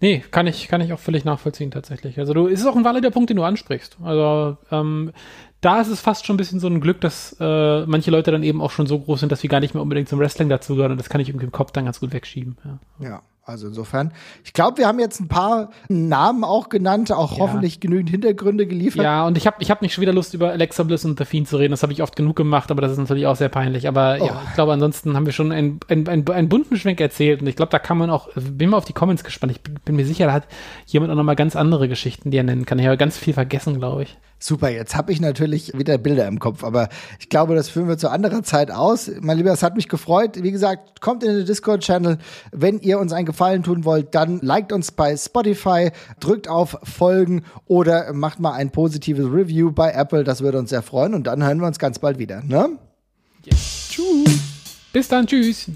[SPEAKER 3] Nee, kann ich, kann ich auch völlig nachvollziehen tatsächlich. Also du, ist auch ein valider Punkt, den du ansprichst. Also ähm, da ist es fast schon ein bisschen so ein Glück, dass äh, manche Leute dann eben auch schon so groß sind, dass sie gar nicht mehr unbedingt zum Wrestling dazugehören und das kann ich irgendwie im Kopf dann ganz gut wegschieben. Ja.
[SPEAKER 2] ja. Also insofern, ich glaube, wir haben jetzt ein paar Namen auch genannt, auch
[SPEAKER 3] Ja.
[SPEAKER 2] hoffentlich genügend Hintergründe geliefert.
[SPEAKER 3] Ja, und ich habe ich hab nicht schon wieder Lust, über Alexa Bliss und The Fiend zu reden. Das habe ich oft genug gemacht, aber das ist natürlich auch sehr peinlich. Aber
[SPEAKER 2] Oh.
[SPEAKER 3] ja, ich glaube, ansonsten haben wir schon einen, einen, einen, einen bunten Schwenk erzählt. Und ich glaube, da kann man auch, bin mal auf die Comments gespannt. Ich bin, bin mir sicher, da hat jemand auch noch mal ganz andere Geschichten, die er nennen kann. Ich habe ganz viel vergessen, glaube ich.
[SPEAKER 2] Super, jetzt habe ich natürlich wieder Bilder im Kopf, aber ich glaube, das führen wir zu anderer Zeit aus. Mein Lieber, es hat mich gefreut. Wie gesagt, kommt in den Discord-Channel. Wenn ihr uns einen Gefallen tun wollt, dann liked uns bei Spotify, drückt auf Folgen oder macht mal ein positives Review bei Apple. Das würde uns sehr freuen und dann hören wir uns ganz bald wieder. Ne?
[SPEAKER 3] Bis dann, tschüss.